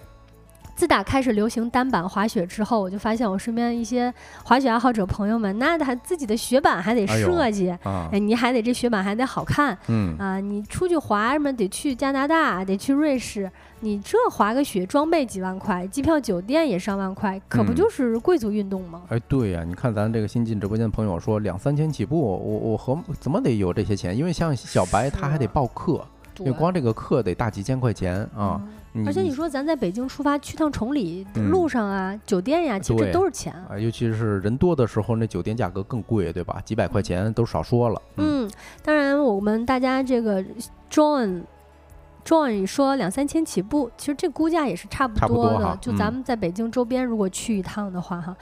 自打开始流行单板滑雪之后，我就发现我身边一些滑雪爱好者朋友们，那他自己的雪板还得设计，哎，你还得这雪板还得好看，嗯啊，你出去滑什么得去加拿大，得去瑞士，你这滑个雪装备几万块，机票酒店也上万块，可不就是贵族运动吗？哎，对呀，你看咱这个新进直播间的朋友说两三千起步，我我和怎么得有这些钱？因为像小白他还得报课，因为光这个课得大几千块钱啊。而且你说咱在北京出发去趟崇礼，路上啊，酒店呀，其实都是钱啊。尤其是人多的时候，那酒店价格更贵，对吧？几百块钱都少说了。嗯，当然我们大家这个 John，John 说两三千起步，其实这估价也是差不多的。就咱们在北京周边如果去一趟的话，哈，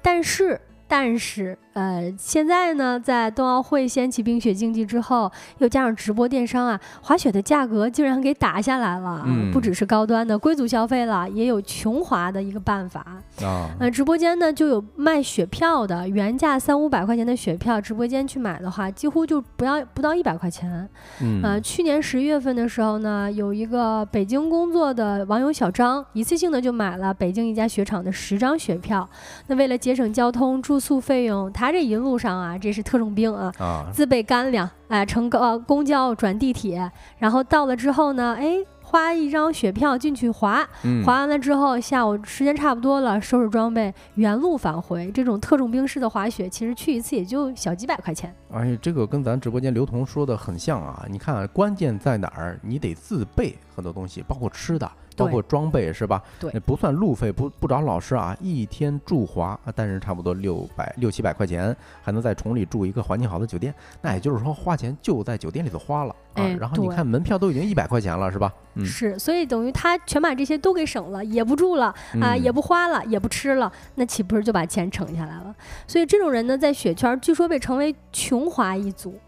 但是。但是，呃，现在呢，在冬奥会掀起冰雪竞技之后，又加上直播电商啊，滑雪的价格竟然给打下来了。嗯，不只是高端的贵族消费了，也有穷滑的一个办法啊。呃，直播间呢就有卖雪票的，原价三五百块钱的雪票，直播间去买的话，几乎就不要不到一百块钱。嗯，呃，去年十一月份的时候呢，有一个北京工作的网友小张，一次性的就买了北京一家雪场的十张雪票。那为了节省交通住。住宿费用，他这一路上啊，这是特种兵啊，自备干粮，哎，乘个公交转地铁，然后到了之后呢，哎，花一张雪票进去滑，滑完了之后，下午时间差不多了，收拾装备，原路返回。这种特种兵式的滑雪，其实去一次也就小几百块钱。哎，这个跟咱直播间刘同说的很像啊，你看关键在哪儿？你得自备很多东西，包括吃的。包括装备是吧？对，不算路费，不不找老师啊，一天住华，但是差不多六百六七百块钱，还能在崇礼住一个环境好的酒店，那也就是说花钱就在酒店里头花了啊。然后你看门票都已经一百块钱了，是吧？是，所以等于他全把这些都给省了，也不住了啊，也不花了，也不吃了，那岂不是就把钱省下来了？所以这种人呢，在雪圈据说被称为穷滑一族，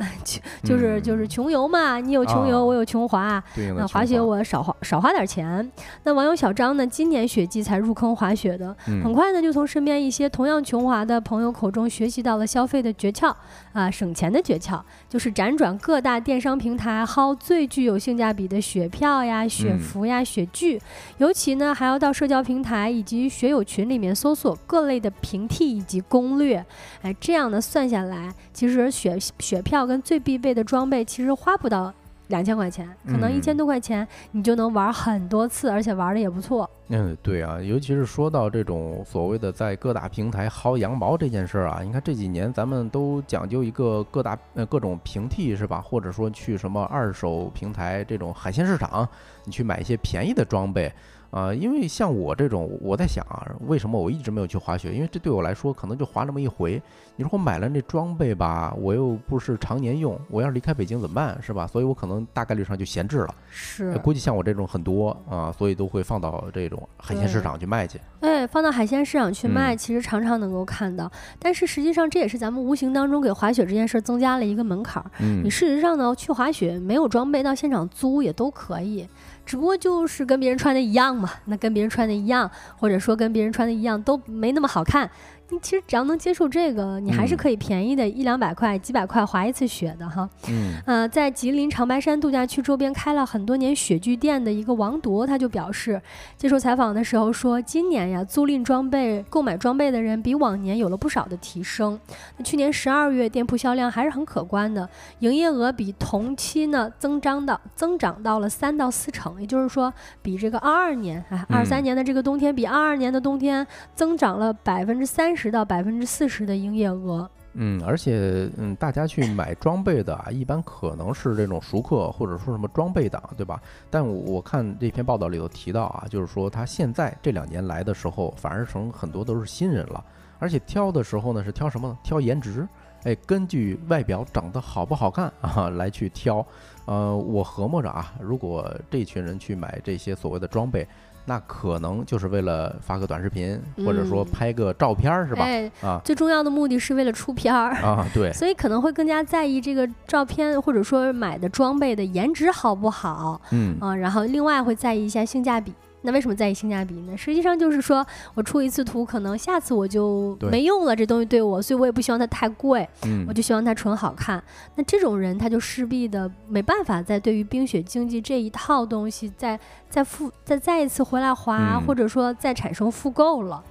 就是就是穷游嘛，你有穷游，我有穷滑，那滑雪我少花少花点钱。那网友小张呢，今年雪季才入坑滑雪的，很快呢就从身边一些同样穷滑的朋友口中学习到了消费的诀窍啊，省钱的诀窍，就是辗转各大电商平台薅最具有性价比的雪票呀。雪服呀，雪具，尤其呢还要到社交平台以及雪友群里面搜索各类的平替以及攻略，哎，这样呢算下来，其实雪雪票跟最必备的装备其实花不到。两千块钱，可能一千多块钱，你就能玩很多次，而且玩的也不错。嗯，对啊，尤其是说到这种所谓的在各大平台薅羊毛这件事儿啊，你看这几年咱们都讲究一个各大呃各种平替是吧？或者说去什么二手平台这种海鲜市场，你去买一些便宜的装备。啊，因为像我这种，我在想啊，为什么我一直没有去滑雪？因为这对我来说，可能就滑那么一回。你说我买了那装备吧，我又不是常年用，我要是离开北京怎么办，是吧？所以我可能大概率上就闲置了。是，估计像我这种很多啊，所以都会放到这种海鲜市场去卖去。哎，放到海鲜市场去卖，其实常常能够看到。但是实际上，这也是咱们无形当中给滑雪这件事增加了一个门槛儿。嗯，你事实上呢，去滑雪没有装备到现场租也都可以。只不过就是跟别人穿的一样嘛，那跟别人穿的一样，或者说跟别人穿的一样都没那么好看。你其实只要能接受这个，你还是可以便宜的一两百块、几百块滑一次雪的哈。嗯，呃，在吉林长白山度假区周边开了很多年雪具店的一个王铎，他就表示，接受采访的时候说，今年呀，租赁装备、购买装备的人比往年有了不少的提升。那去年十二月店铺销量还是很可观的，营业额比同期呢增长到增长到了三到四成，也就是说，比这个二二年哎二三年的这个冬天比二二年的冬天增长了百分之三十。十到百分之四十的营业额，嗯，而且嗯，大家去买装备的啊，一般可能是这种熟客或者说什么装备党，对吧？但我我看这篇报道里头提到啊，就是说他现在这两年来的时候，反而成很多都是新人了，而且挑的时候呢是挑什么呢？挑颜值，哎，根据外表长得好不好看啊 来去挑。呃，我琢磨着啊，如果这群人去买这些所谓的装备。那可能就是为了发个短视频，或者说拍个照片儿，是吧？啊，最重要的目的是为了出片儿。啊，对，所以可能会更加在意这个照片，或者说买的装备的颜值好不好，嗯。啊，然后另外会在意一下性价比。那为什么在意性价比呢？实际上就是说我出一次图，可能下次我就没用了，这东西对我，所以我也不希望它太贵，嗯，我就希望它纯好看。那这种人他就势必的没办法再对于冰雪经济这一套东西再再复再再一次回来滑，或者说再产生复购了。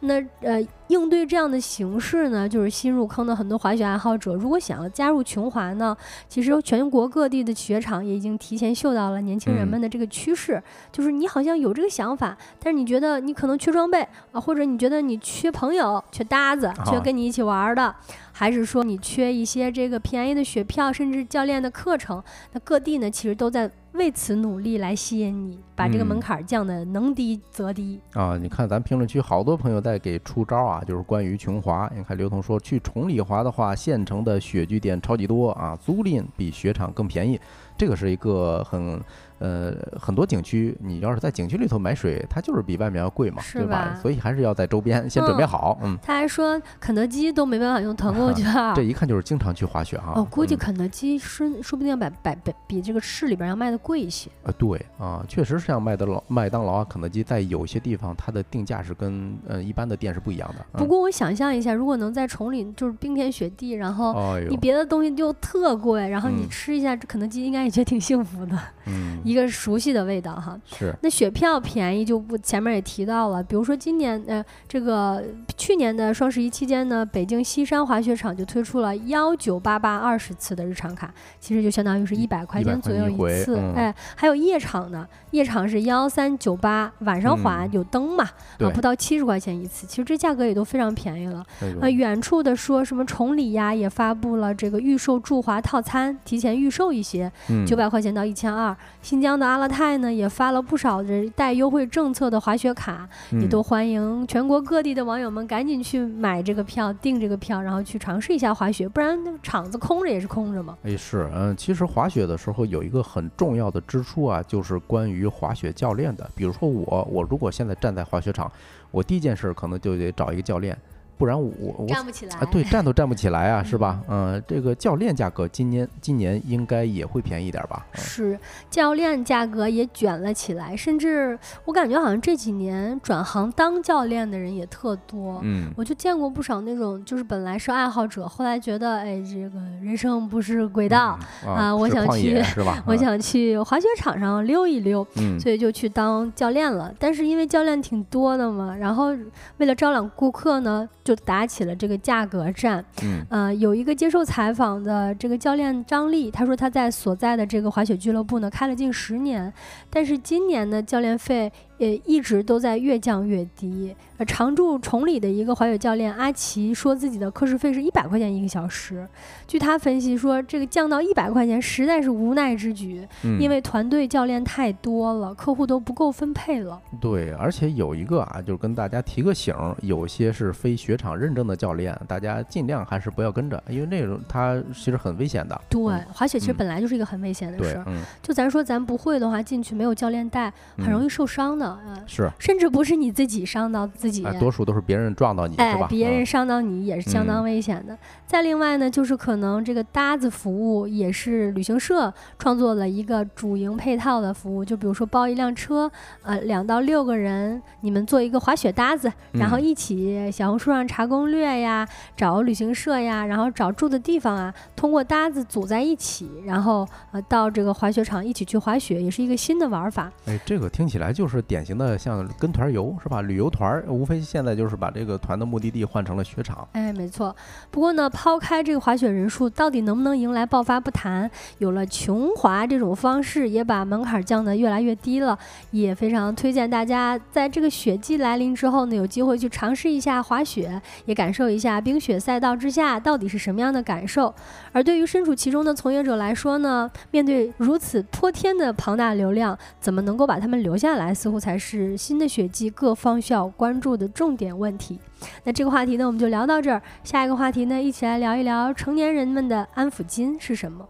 那呃，应对这样的形势呢，就是新入坑的很多滑雪爱好者，如果想要加入琼滑呢，其实全国各地的雪场也已经提前嗅到了年轻人们的这个趋势，就是你好像有这个想法，但是你觉得你可能缺装备啊，或者你觉得你缺朋友、缺搭子、缺跟你一起玩的，还是说你缺一些这个便宜的雪票，甚至教练的课程，那各地呢，其实都在。为此努力来吸引你，把这个门槛降的能低则低啊！你看咱评论区好多朋友在给出招啊，就是关于琼华。你看刘同说，去崇礼滑的话，县城的雪具店超级多啊，租赁比雪场更便宜，这个是一个很。呃，很多景区，你要是在景区里头买水，它就是比外面要贵嘛，对吧？所以还是要在周边先准备好。嗯，他还说肯德基都没办法用团购券，这一看就是经常去滑雪哈。我估计肯德基是说不定百百百比这个市里边要卖的贵一些。呃，对啊，确实是像麦当劳、麦当劳啊、肯德基，在有些地方它的定价是跟呃一般的店是不一样的。不过我想象一下，如果能在崇礼就是冰天雪地，然后你别的东西就特贵，然后你吃一下肯德基，应该也觉得挺幸福的。嗯。一个熟悉的味道哈，是。那雪票便宜就不前面也提到了，比如说今年呃这个去年的双十一期间呢，北京西山滑雪场就推出了幺九八八二十次的日常卡，其实就相当于是一百块钱左右一次，哎，还有夜场呢，夜场是幺三九八，晚上滑有灯嘛，啊不到七十块钱一次，其实这价格也都非常便宜了。啊，远处的说什么崇礼呀也发布了这个预售驻华套餐，提前预售一些，九百块钱到一千二。新疆的阿勒泰呢，也发了不少的带优惠政策的滑雪卡，也都欢迎全国各地的网友们赶紧去买这个票，订这个票，然后去尝试一下滑雪，不然那场子空着也是空着嘛。哎，是，嗯，其实滑雪的时候有一个很重要的支出啊，就是关于滑雪教练的。比如说我，我如果现在站在滑雪场，我第一件事可能就得找一个教练。不然我我站不起来啊，对，站都站不起来啊，是吧？嗯，这个教练价格今年今年应该也会便宜点吧？是，教练价格也卷了起来，甚至我感觉好像这几年转行当教练的人也特多。嗯，我就见过不少那种，就是本来是爱好者，后来觉得哎，这个人生不是轨道啊，我想去是吧？我想去滑雪场上溜一溜，所以就去当教练了。但是因为教练挺多的嘛，然后为了招揽顾客呢。就打起了这个价格战。嗯，呃，有一个接受采访的这个教练张丽，他说他在所在的这个滑雪俱乐部呢开了近十年，但是今年的教练费。也一直都在越降越低。呃，常驻崇礼的一个滑雪教练阿奇说，自己的课时费是一百块钱一个小时。据他分析说，这个降到一百块钱实在是无奈之举，因为团队教练太多了，客户都不够分配了。对，而且有一个啊，就是跟大家提个醒，有些是非雪场认证的教练，大家尽量还是不要跟着，因为那种他其实很危险的。对，滑雪其实本来就是一个很危险的事儿。嗯，就咱说咱不会的话，进去没有教练带，很容易受伤的。是，甚至不是你自己伤到自己，多数都是别人撞到你，是吧？别人伤到你也是相当危险的。再另外呢，就是可能这个搭子服务也是旅行社创作了一个主营配套的服务，就比如说包一辆车，呃，两到六个人，你们做一个滑雪搭子，然后一起小红书上查攻略呀，找旅行社呀，然后找住的地方啊，通过搭子组在一起，然后呃到这个滑雪场一起去滑雪，也是一个新的玩法。哎，这个听起来就是典。典型的像跟团游是吧？旅游团无非现在就是把这个团的目的地换成了雪场。哎，没错。不过呢，抛开这个滑雪人数到底能不能迎来爆发不谈，有了穷滑这种方式，也把门槛降得越来越低了。也非常推荐大家在这个雪季来临之后呢，有机会去尝试一下滑雪，也感受一下冰雪赛道之下到底是什么样的感受。而对于身处其中的从业者来说呢，面对如此泼天的庞大流量，怎么能够把他们留下来，似乎才才是新的雪季各方需要关注的重点问题。那这个话题呢，我们就聊到这儿。下一个话题呢，一起来聊一聊成年人们的安抚金是什么。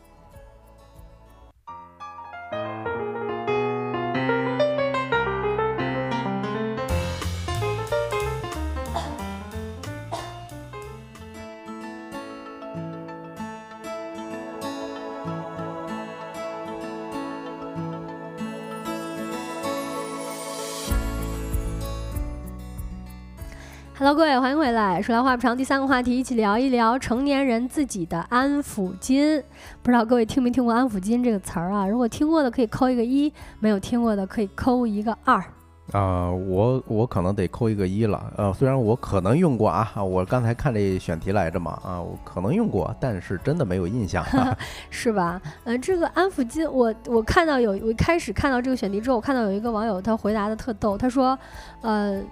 说来话不长，第三个话题，一起聊一聊成年人自己的安抚巾。不知道各位听没听过“安抚巾”这个词儿啊？如果听过的可以扣一个一，没有听过的可以扣一个二。啊，我我可能得扣一个一了。呃，虽然我可能用过啊，我刚才看这选题来着嘛，啊，我可能用过，但是真的没有印象，是吧？呃，这个安抚巾，我我看到有，我一开始看到这个选题之后，我看到有一个网友他回答的特逗，他说，呃。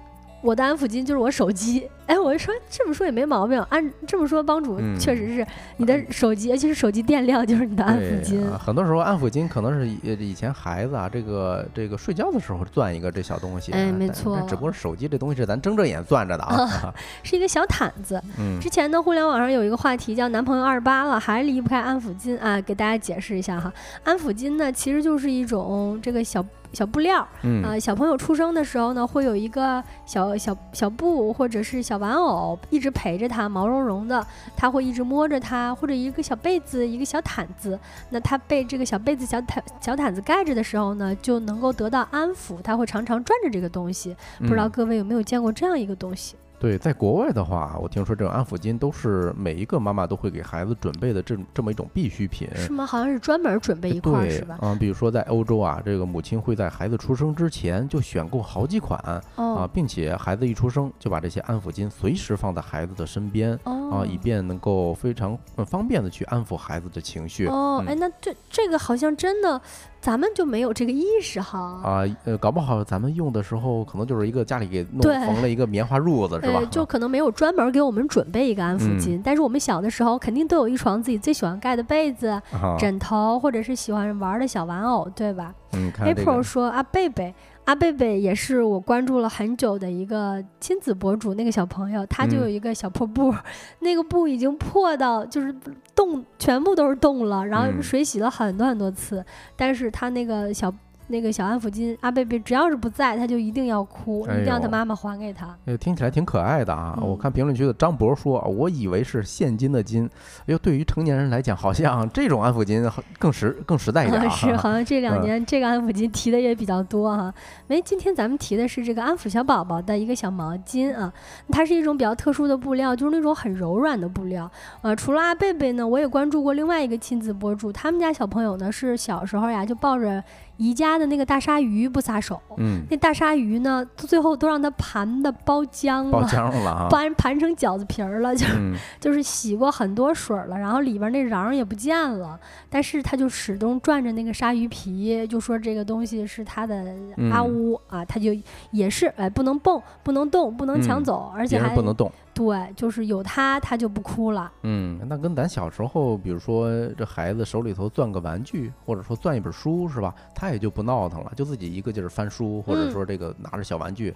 我的安抚巾就是我手机，哎，我就说这么说也没毛病。按这么说，帮主确实是你的手机，尤其是手机电量就是你的安抚巾。很多时候安抚巾可能是以以前孩子啊，这个这个睡觉的时候攥一个这小东西。哎，没错。只不过手机这东西是咱睁着眼攥着的啊，是一个小毯子。嗯。之前呢，互联网上有一个话题叫“男朋友二十八了还离不开安抚巾”啊，给大家解释一下哈。安抚巾呢，其实就是一种这个小。小布料，啊，小朋友出生的时候呢，会有一个小小小布或者是小玩偶一直陪着他，毛茸茸的，他会一直摸着他，或者一个小被子，一个小毯子，那他被这个小被子、小毯、小毯子盖着的时候呢，就能够得到安抚，他会常常转着这个东西。不知道各位有没有见过这样一个东西？对，在国外的话，我听说这种安抚巾都是每一个妈妈都会给孩子准备的这这么一种必需品。是吗？好像是专门准备一块，是吧？嗯，比如说在欧洲啊，这个母亲会在孩子出生之前就选购好几款啊，并且孩子一出生就把这些安抚巾随时放在孩子的身边啊，以便能够非常方便的去安抚孩子的情绪。哦，哎，那这这个好像真的。咱们就没有这个意识哈啊，呃，搞不好咱们用的时候，可能就是一个家里给弄缝了一个棉花褥子，是吧？就可能没有专门给我们准备一个安抚巾。但是我们小的时候，肯定都有一床自己最喜欢盖的被子、枕头，或者是喜欢玩的小玩偶，对吧？嗯，April 说啊，贝贝。阿贝贝也是我关注了很久的一个亲子博主，那个小朋友他就有一个小破布，那个布已经破到就是洞全部都是洞了，然后水洗了很多很多次，但是他那个小。那个小安抚巾，阿贝贝只要是不在，他就一定要哭，一定要他妈妈还给他。哎，听起来挺可爱的啊！我看评论区的张博说，我以为是现金的金，哎呦，对于成年人来讲，好像这种安抚巾更实更实在一点。是，好像这两年这个安抚巾提的也比较多哈。没，今天咱们提的是这个安抚小宝宝的一个小毛巾啊，它是一种比较特殊的布料，就是那种很柔软的布料。呃，除了阿贝贝呢，我也关注过另外一个亲子博主，他们家小朋友呢是小时候呀就抱着。宜家的那个大鲨鱼不撒手，嗯，那大鲨鱼呢，最后都让它盘的包浆了，包浆了，盘盘成饺子皮儿了，就 就是洗过很多水了，然后里边那瓤也不见了，但是他就始终转着那个鲨鱼皮，就说这个东西是他的阿乌啊，他就也是哎，不能蹦，不能动，不能抢走，而且还不能动。对，就是有他，他就不哭了。嗯，那跟咱小时候，比如说这孩子手里头攥个玩具，或者说攥一本书，是吧？他也就不闹腾了，就自己一个劲儿翻书，或者说这个拿着小玩具，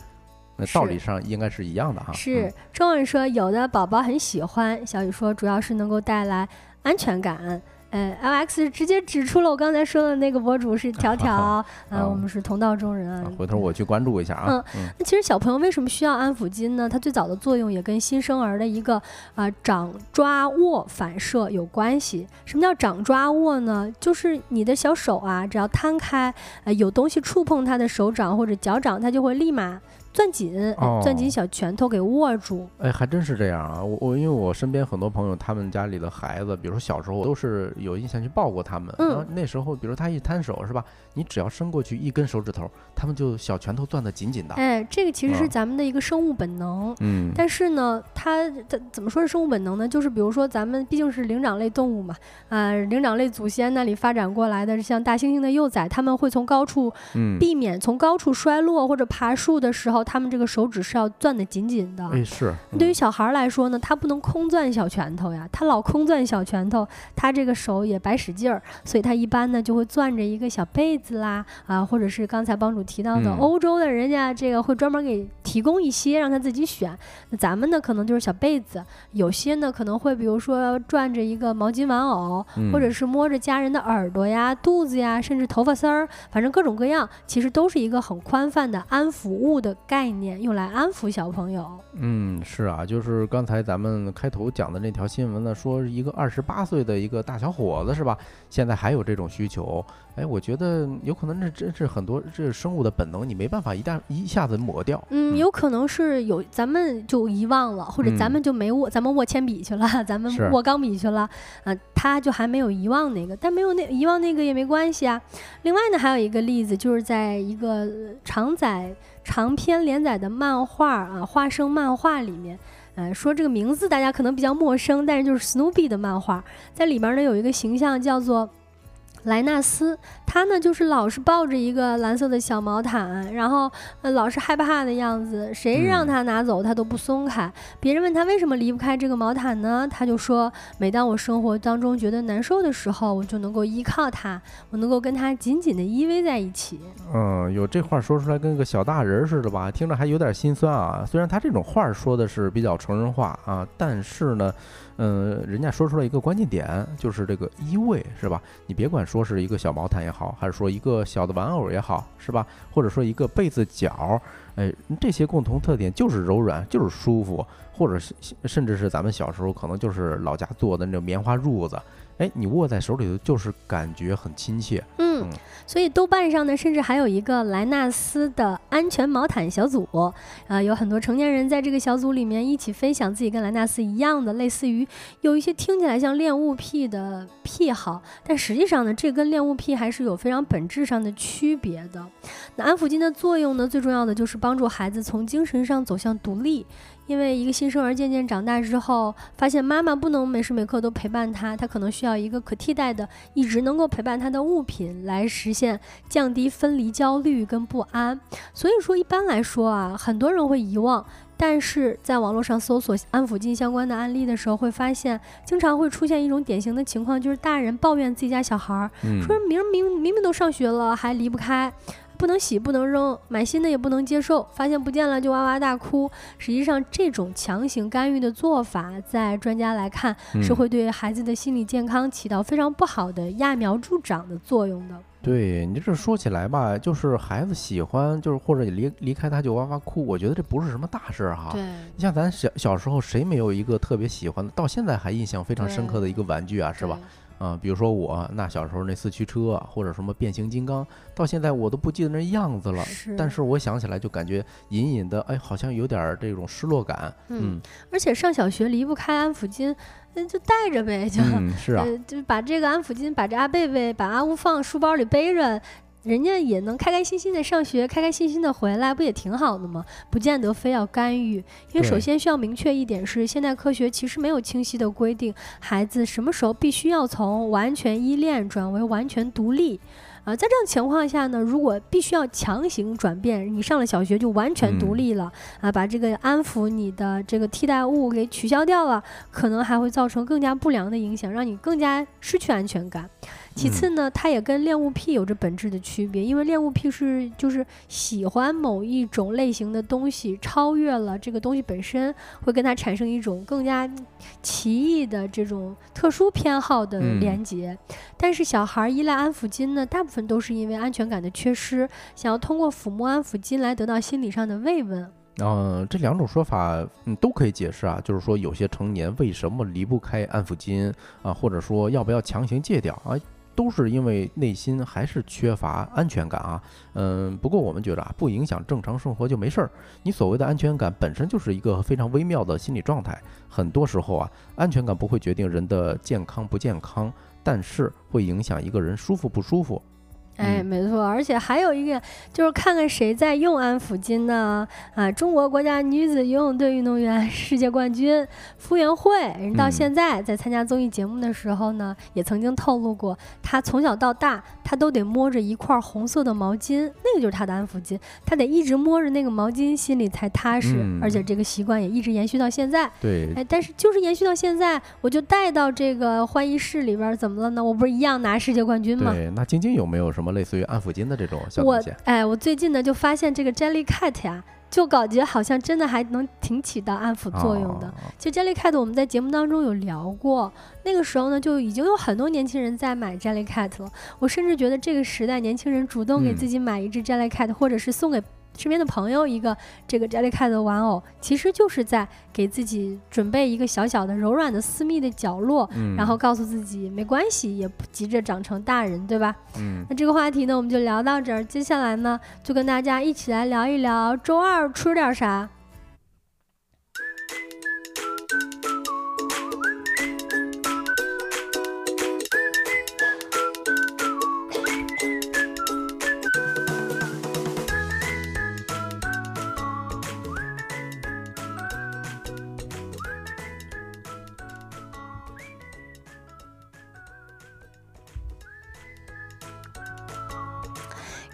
那道理上应该是一样的哈。是，中文说有的宝宝很喜欢，小雨说主要是能够带来安全感。呃，L X 直接指出了我刚才说的那个博主是 条条，啊，我们是同道中人啊。回头我去关注一下啊。嗯，那其实小朋友为什么需要安抚巾呢？它最早的作用也跟新生儿的一个啊掌抓握反射有关系。什么叫掌抓握呢？就是你的小手啊，只要摊开，呃，有东西触碰他的手掌或者脚掌，他就会立马。攥紧，哦攥紧小拳头给握住。哎，还真是这样啊！我我因为我身边很多朋友，他们家里的孩子，比如说小时候都是有印象去抱过他们，嗯然后那时候，比如他一摊手是吧，你只要伸过去一根手指头，他们就小拳头攥得紧紧的。哎，这个其实是啊咱们的一个生物本能。嗯，但是呢，它怎怎么说是生物本能呢？就是比如说咱们毕竟是灵长类动物嘛，啊、灵长类祖先那里发展过来的，像大猩猩的幼崽，他们会从高处嗯，避免从高处摔落或者爬树的时候，他们这个手指是要攥得紧紧的。哎是，嗯。对于小孩儿来说呢，他不能空攥小拳头呀，他老空攥小拳头，他这个手也白使劲儿，所以他一般呢就会攥着一个小被子啦，啊，或者是刚才帮主提到的嗯。欧洲的人家这个会专门给提供一些让他自己选，那咱们呢可能就是小被子，有些呢可能会比如说转着一个毛巾玩偶，嗯。或者是摸着家人的耳朵呀、肚子呀，甚至头发丝儿，反正各种各样，其实都是一个很宽泛的安抚物的概念，用来安抚小朋友。嗯，是啊，就是刚才咱们开头讲的那条新闻呢，说一个二十八岁的一个大小伙子是吧？现在还有这种需求，哎，我觉得有可能这真是很多这是生物的本能，你没办法一旦一下子抹掉。嗯，嗯有可能是有咱们就遗忘了，或者咱嗯们就没握，咱们握铅笔去了，咱们握钢笔去了，啊、他就还没有遗忘那个，但没有那遗忘那个也没关系啊。另外呢，还有一个例子，就是在一个呃长载长篇连载的漫画啊，花生漫画里面。呃，说这个名字大家可能比较陌生，但是就是 Snoopy 的漫画，在里面呢有一个形象叫做莱纳斯，他呢就是老是抱着一个蓝色的小毛毯，然后呃老是害怕的样子，谁让嗯他拿走他都不松开。别人问他为什么离不开这个毛毯呢？他就说，每当我生活当中觉得难受的时候，我就能够依靠它，我能够跟它紧紧的依偎在一起。嗯，有这话说出来跟个小大人儿似的吧，听着还有点心酸啊。虽然他这种话说的是比较成人化啊，但是呢，嗯，人家说出了一个关键点，就是这个依偎，是吧？你别管说是一个小毛毯也好，还是说一个小的玩偶也好，是吧？或者说一个被子角，哎，这些共同特点就是柔软，就是舒服，或者是甚至是咱们小时候可能就是老家做的那种棉花褥子，哎，你握在手里头就是感觉很亲切。嗯嗯，所以豆瓣上呢，甚至还有一个莱纳斯的安全毛毯小组，呃，有很多成年人在这个小组里面一起分享自己跟莱纳斯一样的，类似于有一些听起来像恋物癖的癖好，但实际上呢，这跟恋物癖还是有非常本质上的区别的。那安抚巾的作用呢，最重要的就是帮助孩子从精神上走向独立。因为一个新生儿渐渐长大之后，发现妈妈不能每时每刻都陪伴他，他可能需要一个可替代的、一直能够陪伴他的物品，来实现降低分离焦虑跟不安。所以说，一般来说啊，很多人会遗忘。但是在网络上搜索安抚巾相关的案例的时候，会发现经常会出现一种典型的情况，就是大人抱怨自己家小孩儿，嗯，说明明明明都上学了，还离不开，不能洗，不能扔，买新的也不能接受，发现不见了就哇哇大哭。实际上，这种强行干预的做法，在专家来看，是嗯会对孩子的心理健康起到非常不好的揠苗助长的作用的。对你这说起来吧，就是孩子喜欢，就是或者离离开他就哇哇哭，我觉得这不是什么大事儿哈。对，你像咱小小时候，谁没有一个特别喜欢的，到现在还印象非常深刻的一个玩具啊，是吧？啊、比如说我那小时候那四驱车啊，或者什么变形金刚，到现在我都不记得那样子了。是但是我想起来就感觉隐隐的，哎，好像有点儿这种失落感。嗯，而且上小学离不开安抚巾，那就带着呗，就、嗯，是啊，呃，就把这个安抚巾，把这阿贝贝，把阿乌放书包里背着。人家也能开开心心的上学，开开心心的回来，不也挺好的吗？不见得非要干预，因为首先需要明确一点是，现代科学其实没有清晰的规定，孩子什么时候必须要从完全依恋转为完全独立。啊，在这种情况下呢，如果必须要强行转变，你上了小学就完全独嗯立了、啊，把这个安抚你的这个替代物给取消掉了，可能还会造成更加不良的影响，让你更加失去安全感。其次呢，它也跟恋物癖有着本质的区别，因为恋物癖是就是喜欢某一种类型的东西，超越了这个东西本身，会跟它产生一种更加奇异的这种特殊偏好的嗯连接。但是小孩依赖安抚巾呢，大部分都是因为安全感的缺失，想要通过抚摸安抚巾来得到心理上的慰问。嗯、这两种说法，嗯，都可以解释啊。就是说，有些成年为什么离不开安抚巾啊，或者说要不要强行戒掉啊？都是因为内心还是缺乏安全感啊。嗯，不过我们觉得啊，不影响正常生活就没事儿。你所谓的安全感本身就是一个非常微妙的心理状态，很多时候啊，安全感不会决定人的健康不健康，但是会影响一个人舒服不舒服。哎，嗯没错，而且还有一个就是看看谁在用安抚巾呢？啊，中国国家女子游泳队运动员、世界冠军傅园慧，人到嗯现在在参加综艺节目的时候呢，也曾经透露过，她从小到大，她都得摸着一块红色的毛巾，那个就是她的安抚巾，她得一直摸着那个毛巾，心里才踏实，嗯而且这个习惯也一直延续到现在。对，哎，但是就是延续到现在，我就带到这个换衣室里边儿，怎么了呢？我不是一样拿世界冠军吗？对，那晶晶有没有什么类似于安抚巾的这种小我东西？哎，我最近呢就发现这个 Jellycat 呀，就感觉好像真的还能挺起到安抚作用的。啊其实 Jellycat 我们在节目当中有聊过，那个时候呢就已经有很多年轻人在买 Jellycat 了。我甚至觉得这个时代年轻人主动给嗯自己买一只 Jellycat，、或者是送给身边的朋友一个这个 Jellycat 的玩偶，其实就是在给自己准备一个小小的柔软的私密的角落。嗯，然后告诉自己没关系，也不急着长成大人，对吧？嗯，那这个话题呢，我们就聊到这儿。接下来呢，就跟大家一起来聊一聊周二吃点啥。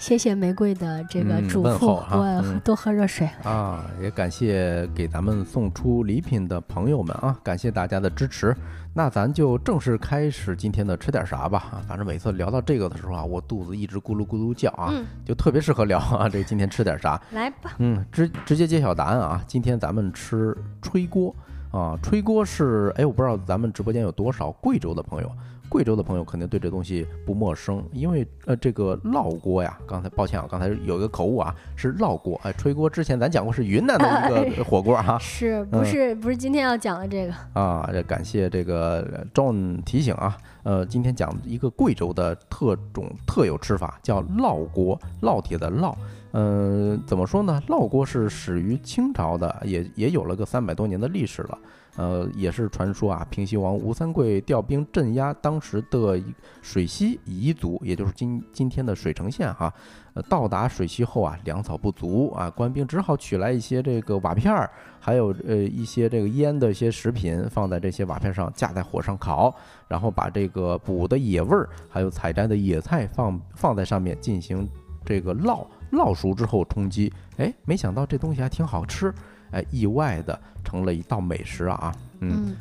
谢谢玫瑰的这个嗯嘱咐，问候哈我嗯多喝热水。啊，也感谢给咱们送出礼品的朋友们啊，感谢大家的支持。那咱就正式开始今天的吃点啥吧啊！反正每次聊到这个的时候啊，我肚子一直咕噜咕噜叫啊，嗯，就特别适合聊啊。这今天吃点啥？来吧。嗯，直直接揭晓答案啊！今天咱们吃炊锅啊，炊锅是哎，我不知道咱们直播间有多少贵州的朋友，贵州的朋友肯定对这东西不陌生，因为呃这个烙锅呀，刚才抱歉啊，刚才有一个口误啊，是烙锅，哎，吹锅之前咱讲过是云南的一个 火锅哈是不嗯是、不是今天要讲的这个？啊，这感谢这个 John 提醒啊，呃，今天讲一个贵州的特种特有吃法，叫烙锅，烙铁的烙。嗯，怎么说呢？烙锅是始于清朝的，也也有了个三百多年的历史了。呃，也是传说啊，平西王吴三桂调兵镇压当时的水西彝族，也就是今今天的水城县哈。呃，到达水西后啊，粮草不足啊，官兵只好取来一些这个瓦片儿，还有呃一些这个腌的一些食品，放在这些瓦片上，架在火上烤，然后把这个补的野味儿，还有采摘的野菜放放在上面进行这个烙，烙熟之后充饥。哎，没想到这东西还挺好吃，哎，意外的成了一道美食啊！嗯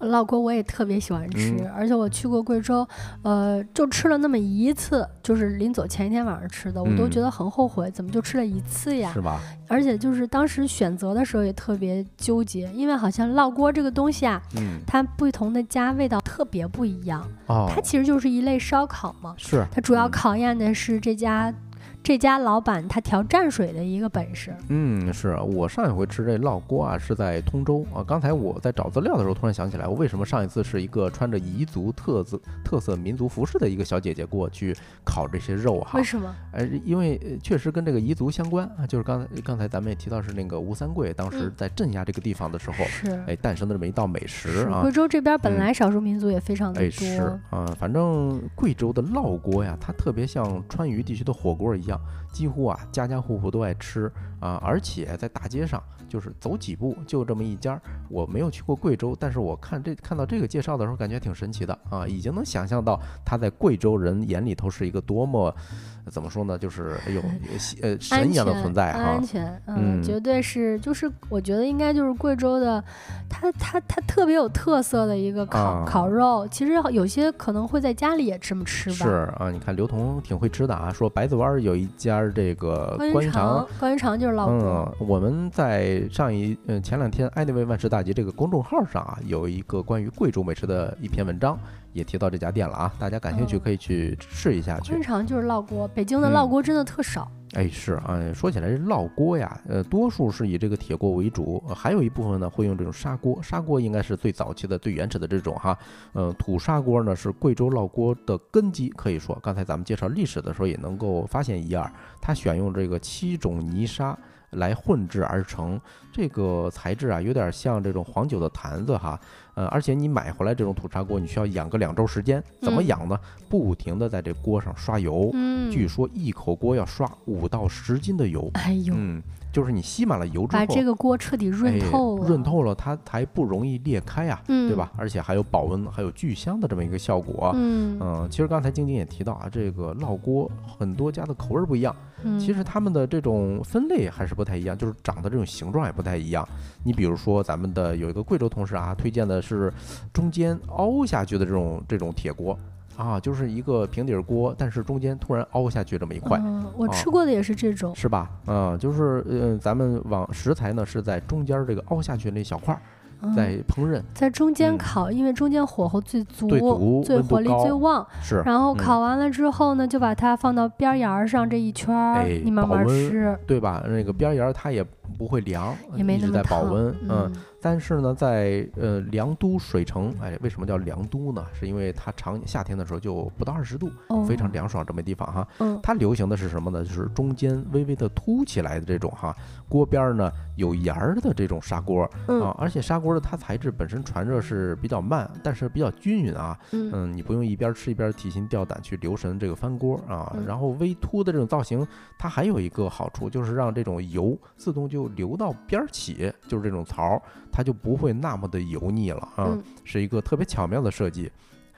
嗯，烙锅我也特别喜欢吃，嗯而且我去过贵州，呃，就吃了那么一次，就是临走前一天晚上吃的，我都嗯觉得很后悔，怎么就吃了一次呀？是吧？而且就是当时选择的时候也特别纠结，因为好像烙锅这个东西啊，嗯，它不同的家味道特别不一样，哦，它其实就是一类烧烤嘛，是它主要嗯考验的是这家。这家老板他调蘸水的一个本事，嗯，是我上一回吃这烙锅啊，是在通州啊。刚才我在找资料的时候，突然想起来，我为什么上一次是一个穿着彝族特色特色民族服饰的一个小姐姐过去烤这些肉哈为？什么？哎，因为呃确实跟这个彝族相关啊，就是刚才刚才咱们也提到是那个吴三桂当时嗯在镇压这个地方的时候，是哎，诞生的这么一道美食啊贵。州这边本嗯来少数民族也非常的哎，多，是啊、反正贵州的烙锅呀，它特别像川渝地区的火锅一样，几乎啊家家户户都爱吃啊，而且在大街上就是走几步就这么一家。我没有去过贵州，但是我看这看到这个介绍的时候，感觉挺神奇的啊，已经能想象到它在贵州人眼里头是一个多么怎么说呢，就是 哎呦呃神一样的存在哈安。全，嗯，嗯绝对是，就是我觉得应该就是贵州的，它它它特别有特色的一个烤、啊烤肉。其实有些可能会在家里也这么吃吧。是啊，你看刘同挺会吃的啊，说白子湾儿有一家儿这个关云长长，关云长就是老。嗯，我们在上一嗯前两天爱那位万事大吉这个公众号上啊，有一个关于贵州美食的一篇文章，也提到这家店了啊，大家感兴趣嗯可以去试一下去关云。长就是烙锅，北京的嗯烙锅真的特少。哎，是啊，说起来这烙锅呀，呃，多数是以这个铁锅为主，呃还有一部分呢会用这种砂锅。砂锅应该是最早期的、最原始的这种哈。呃，土砂锅呢是贵州烙锅的根基，可以说，刚才咱们介绍历史的时候也能够发现一二。它选用这个七种泥沙来混制而成，这个材质啊有点像这种黄酒的坛子哈。呃，而且你买回来这种土砂锅，你需要养个两周时间。怎么嗯养呢？不停的在这锅上刷油。嗯，据说一口锅要刷五到十斤的油，哎呦，嗯，就是你吸满了油之后，把这个锅彻底润哎透了，润透了，它才不容易裂开呀、嗯，对吧？？而且还有保温，还有聚香的这么一个效果。嗯嗯，其实刚才晶晶也提到啊，这个烙锅很多家的口味儿不一样，嗯，其实他们的这种分类还是不太一样，就是长的这种形状也不太一样。你比如说咱们的有一个贵州同事啊，推荐的是中间凹下去的这种这种铁锅啊，就是一个平底儿锅，但是中间突然凹下去这么一块。嗯，我啊吃过的也是这种，是吧？嗯，就是呃，咱们往食材呢是在中间儿这个凹下去那小块在烹饪，在中间嗯烤，因为中间火候最足，最足最火力最旺。是。然后嗯烤完了之后呢，就把它放到边沿儿上这一圈儿，哎你慢慢吃，对吧？那个边沿儿它也不会凉，也没那么烫在保温。嗯，嗯但是呢，在呃凉都水城，哎，为什么叫凉都呢？是因为它常夏天的时候就不到二十度，哦，非常凉爽这么地方哈。嗯它流行的是什么呢？就是中间微微的凸起来的这种哈，锅边儿呢有沿儿的这种砂锅嗯啊，而且砂锅的它材质本身传热是比较慢，但是比较均匀啊。嗯嗯，你不用一边吃一边提心吊胆去留神这个翻锅啊。嗯然后微凸的这种造型，它还有一个好处，就是让这种油自动就流到边儿起，就是这种槽儿，它就不会那么的油腻了啊，嗯是一个特别巧妙的设计。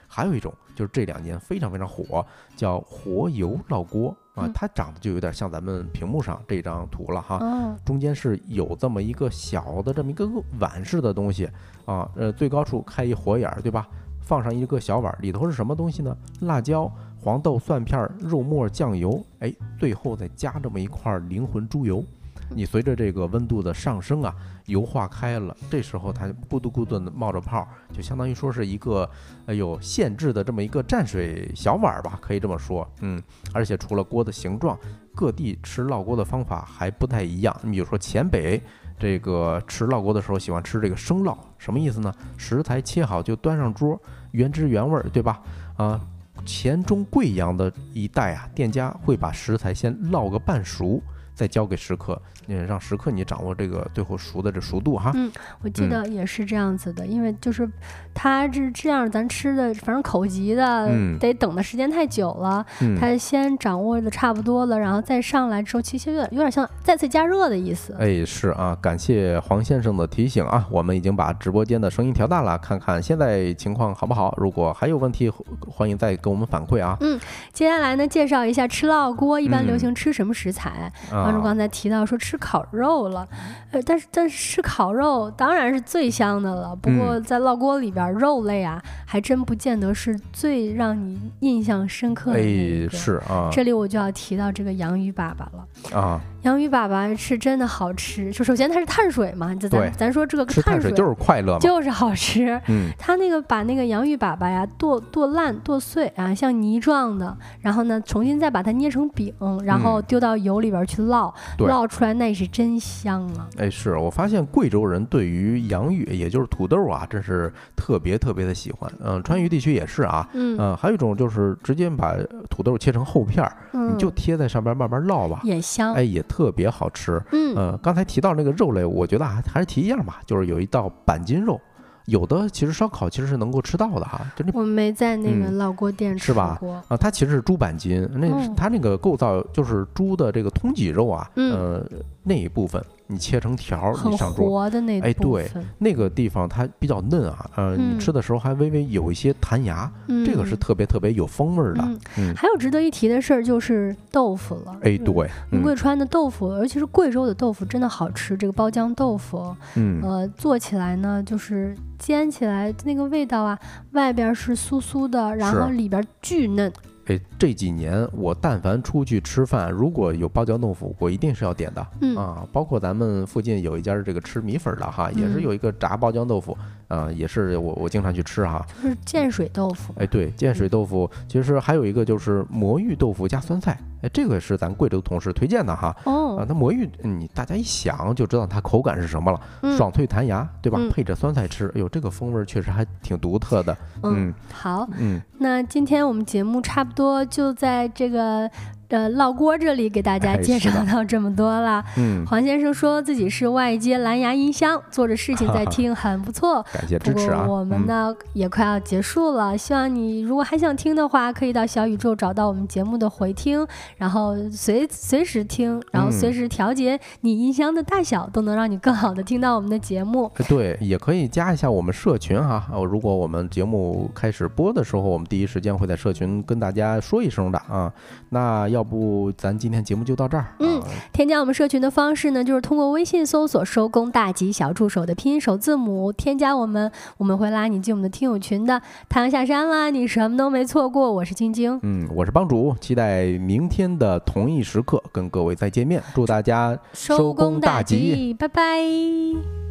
还有一种就是这两年非常非常火，叫活油烙锅啊嗯，它长得就有点像咱们屏幕上这张图了哈。哦，中间是有这么一个小的这么一个碗式的东西啊，呃，最高处开一火眼儿，对吧？放上一个小碗儿，里头是什么东西呢？辣椒、黄豆、蒜片儿、肉末、酱油，哎，最后再加这么一块儿灵魂猪油。你随着这个温度的上升啊，油化开了，这时候它咕嘟咕嘟的冒着泡儿，就相当于说是一个呃有限制的这么一个蘸水小碗儿吧，可以这么说。嗯，而且除了锅的形状，各地吃烙锅的方法还不太一样。你比如说黔北这个吃烙锅的时候喜欢吃这个生烙，什么意思呢？食材切好就端上桌，原汁原味儿，对吧？啊，黔中贵阳的一带啊，店家会把食材先烙个半熟，再交给食客，嗯，让食客你掌握这个最后熟的这熟度哈。嗯我记嗯得也是这样子的，因为就是它是这样，咱吃的反正口急的，嗯得等的时间太久了，嗯，它先掌握的差不多了，然后再上来之后，其实有点有点像再次加热的意思。哎，是啊，感谢黄先生的提醒啊，我们已经把直播间的声音调大了，看看现在情况好不好。如果还有问题，欢迎再给我们反馈啊。嗯接下来呢，介绍一下吃烙锅一般嗯流行吃什么食材。当时啊，刚才提到说吃烤肉了，呃，但是但是吃烤肉当然是最香的了。不嗯。过在烙锅里边，肉类啊，还真不见得是最让你印象深刻的是啊，这里我就要提到这个洋芋粑粑了。啊，洋芋粑粑是真的好吃，就首先它是碳水嘛，就咱咱说这个碳水水就是快乐嘛。就是好吃。嗯，它那个把那个洋芋粑粑呀剁剁烂剁碎啊，像泥状的，然后呢重新再把它捏成饼，然后嗯丢到油里边去烙，对烙出来那是真香啊！哎，是我发现贵州人对于洋芋，也就是土豆啊，真是特别特别的喜欢。嗯，川渝地区也是啊。嗯嗯，还有一种就是直接把土豆切成厚片儿，嗯，你就贴在上边慢慢烙吧，也香。哎，也特别好吃。嗯。呃，刚才提到那个肉类，我觉得还还是提一样吧，就是有一道板筋肉，有的其实烧烤其实是能够吃到的哈，就那我没在那个嗯。烙锅店吃过。啊，它其实是猪板筋，那它那个构造就是猪的这个通脊肉啊，嗯。呃，那一部分你切成条儿，你上桌，活的那哎对，那个地方它比较嫩啊，呃，嗯你吃的时候还微微有一些弹牙，嗯，这个是特别特别有风味儿的，嗯嗯，还有值得一提的事儿就是豆腐了。哎，嗯对，贵川的豆腐，尤其是贵州的豆腐，真的好吃。这个包浆豆腐，嗯，呃，做起来呢，就是煎起来那个味道啊，外边是酥酥的，然后里边巨嫩。哎，这几年我但凡出去吃饭，如果有包浆豆腐，我一定是要点的。嗯啊，包括咱们附近有一家这个吃米粉的哈，也是嗯有一个炸包浆豆腐，啊，也是我我经常去吃哈。就是建水豆腐。哎，对，建水豆腐，其实还有一个就是魔芋豆腐加酸菜，哎，这个是咱贵州同事推荐的哈。啊哦，，那魔芋，嗯你大家一想就知道它口感是什么了，嗯爽脆弹牙，对吧？嗯配着酸菜吃，哎呦，这个风味儿确实还挺独特的。嗯嗯，好，嗯，那今天我们节目差不多就在这个呃烙锅这里给大家哎介绍到这么多了。嗯，黄先生说自己是外接蓝牙音箱，做着事情 在听，很不错。感谢不支持啊。过我们嗯呢、也快要结束了，希望你如果还想听的话，可以到小宇宙找到我们节目的回听，然后随随时听，然后嗯随时调节你音箱的大小，都能让你更好的听到我们的节目。哎对，也可以加一下我们社群哈。哦，如果我们节目开始播的时候，我们第一时间会在社群跟大家说一声的啊。那要不咱今天节目就到这儿。嗯啊，添加我们社群的方式呢，就是通过微信搜索“收工大吉小助手”的拼音首字母，添加我们，我们会拉你进我们的听友群的。太阳下山啦，你什么都没错过。我是晶晶，嗯，我是帮主，期待明天的同一时刻跟各位再见面。祝大家收工大吉吉，拜拜。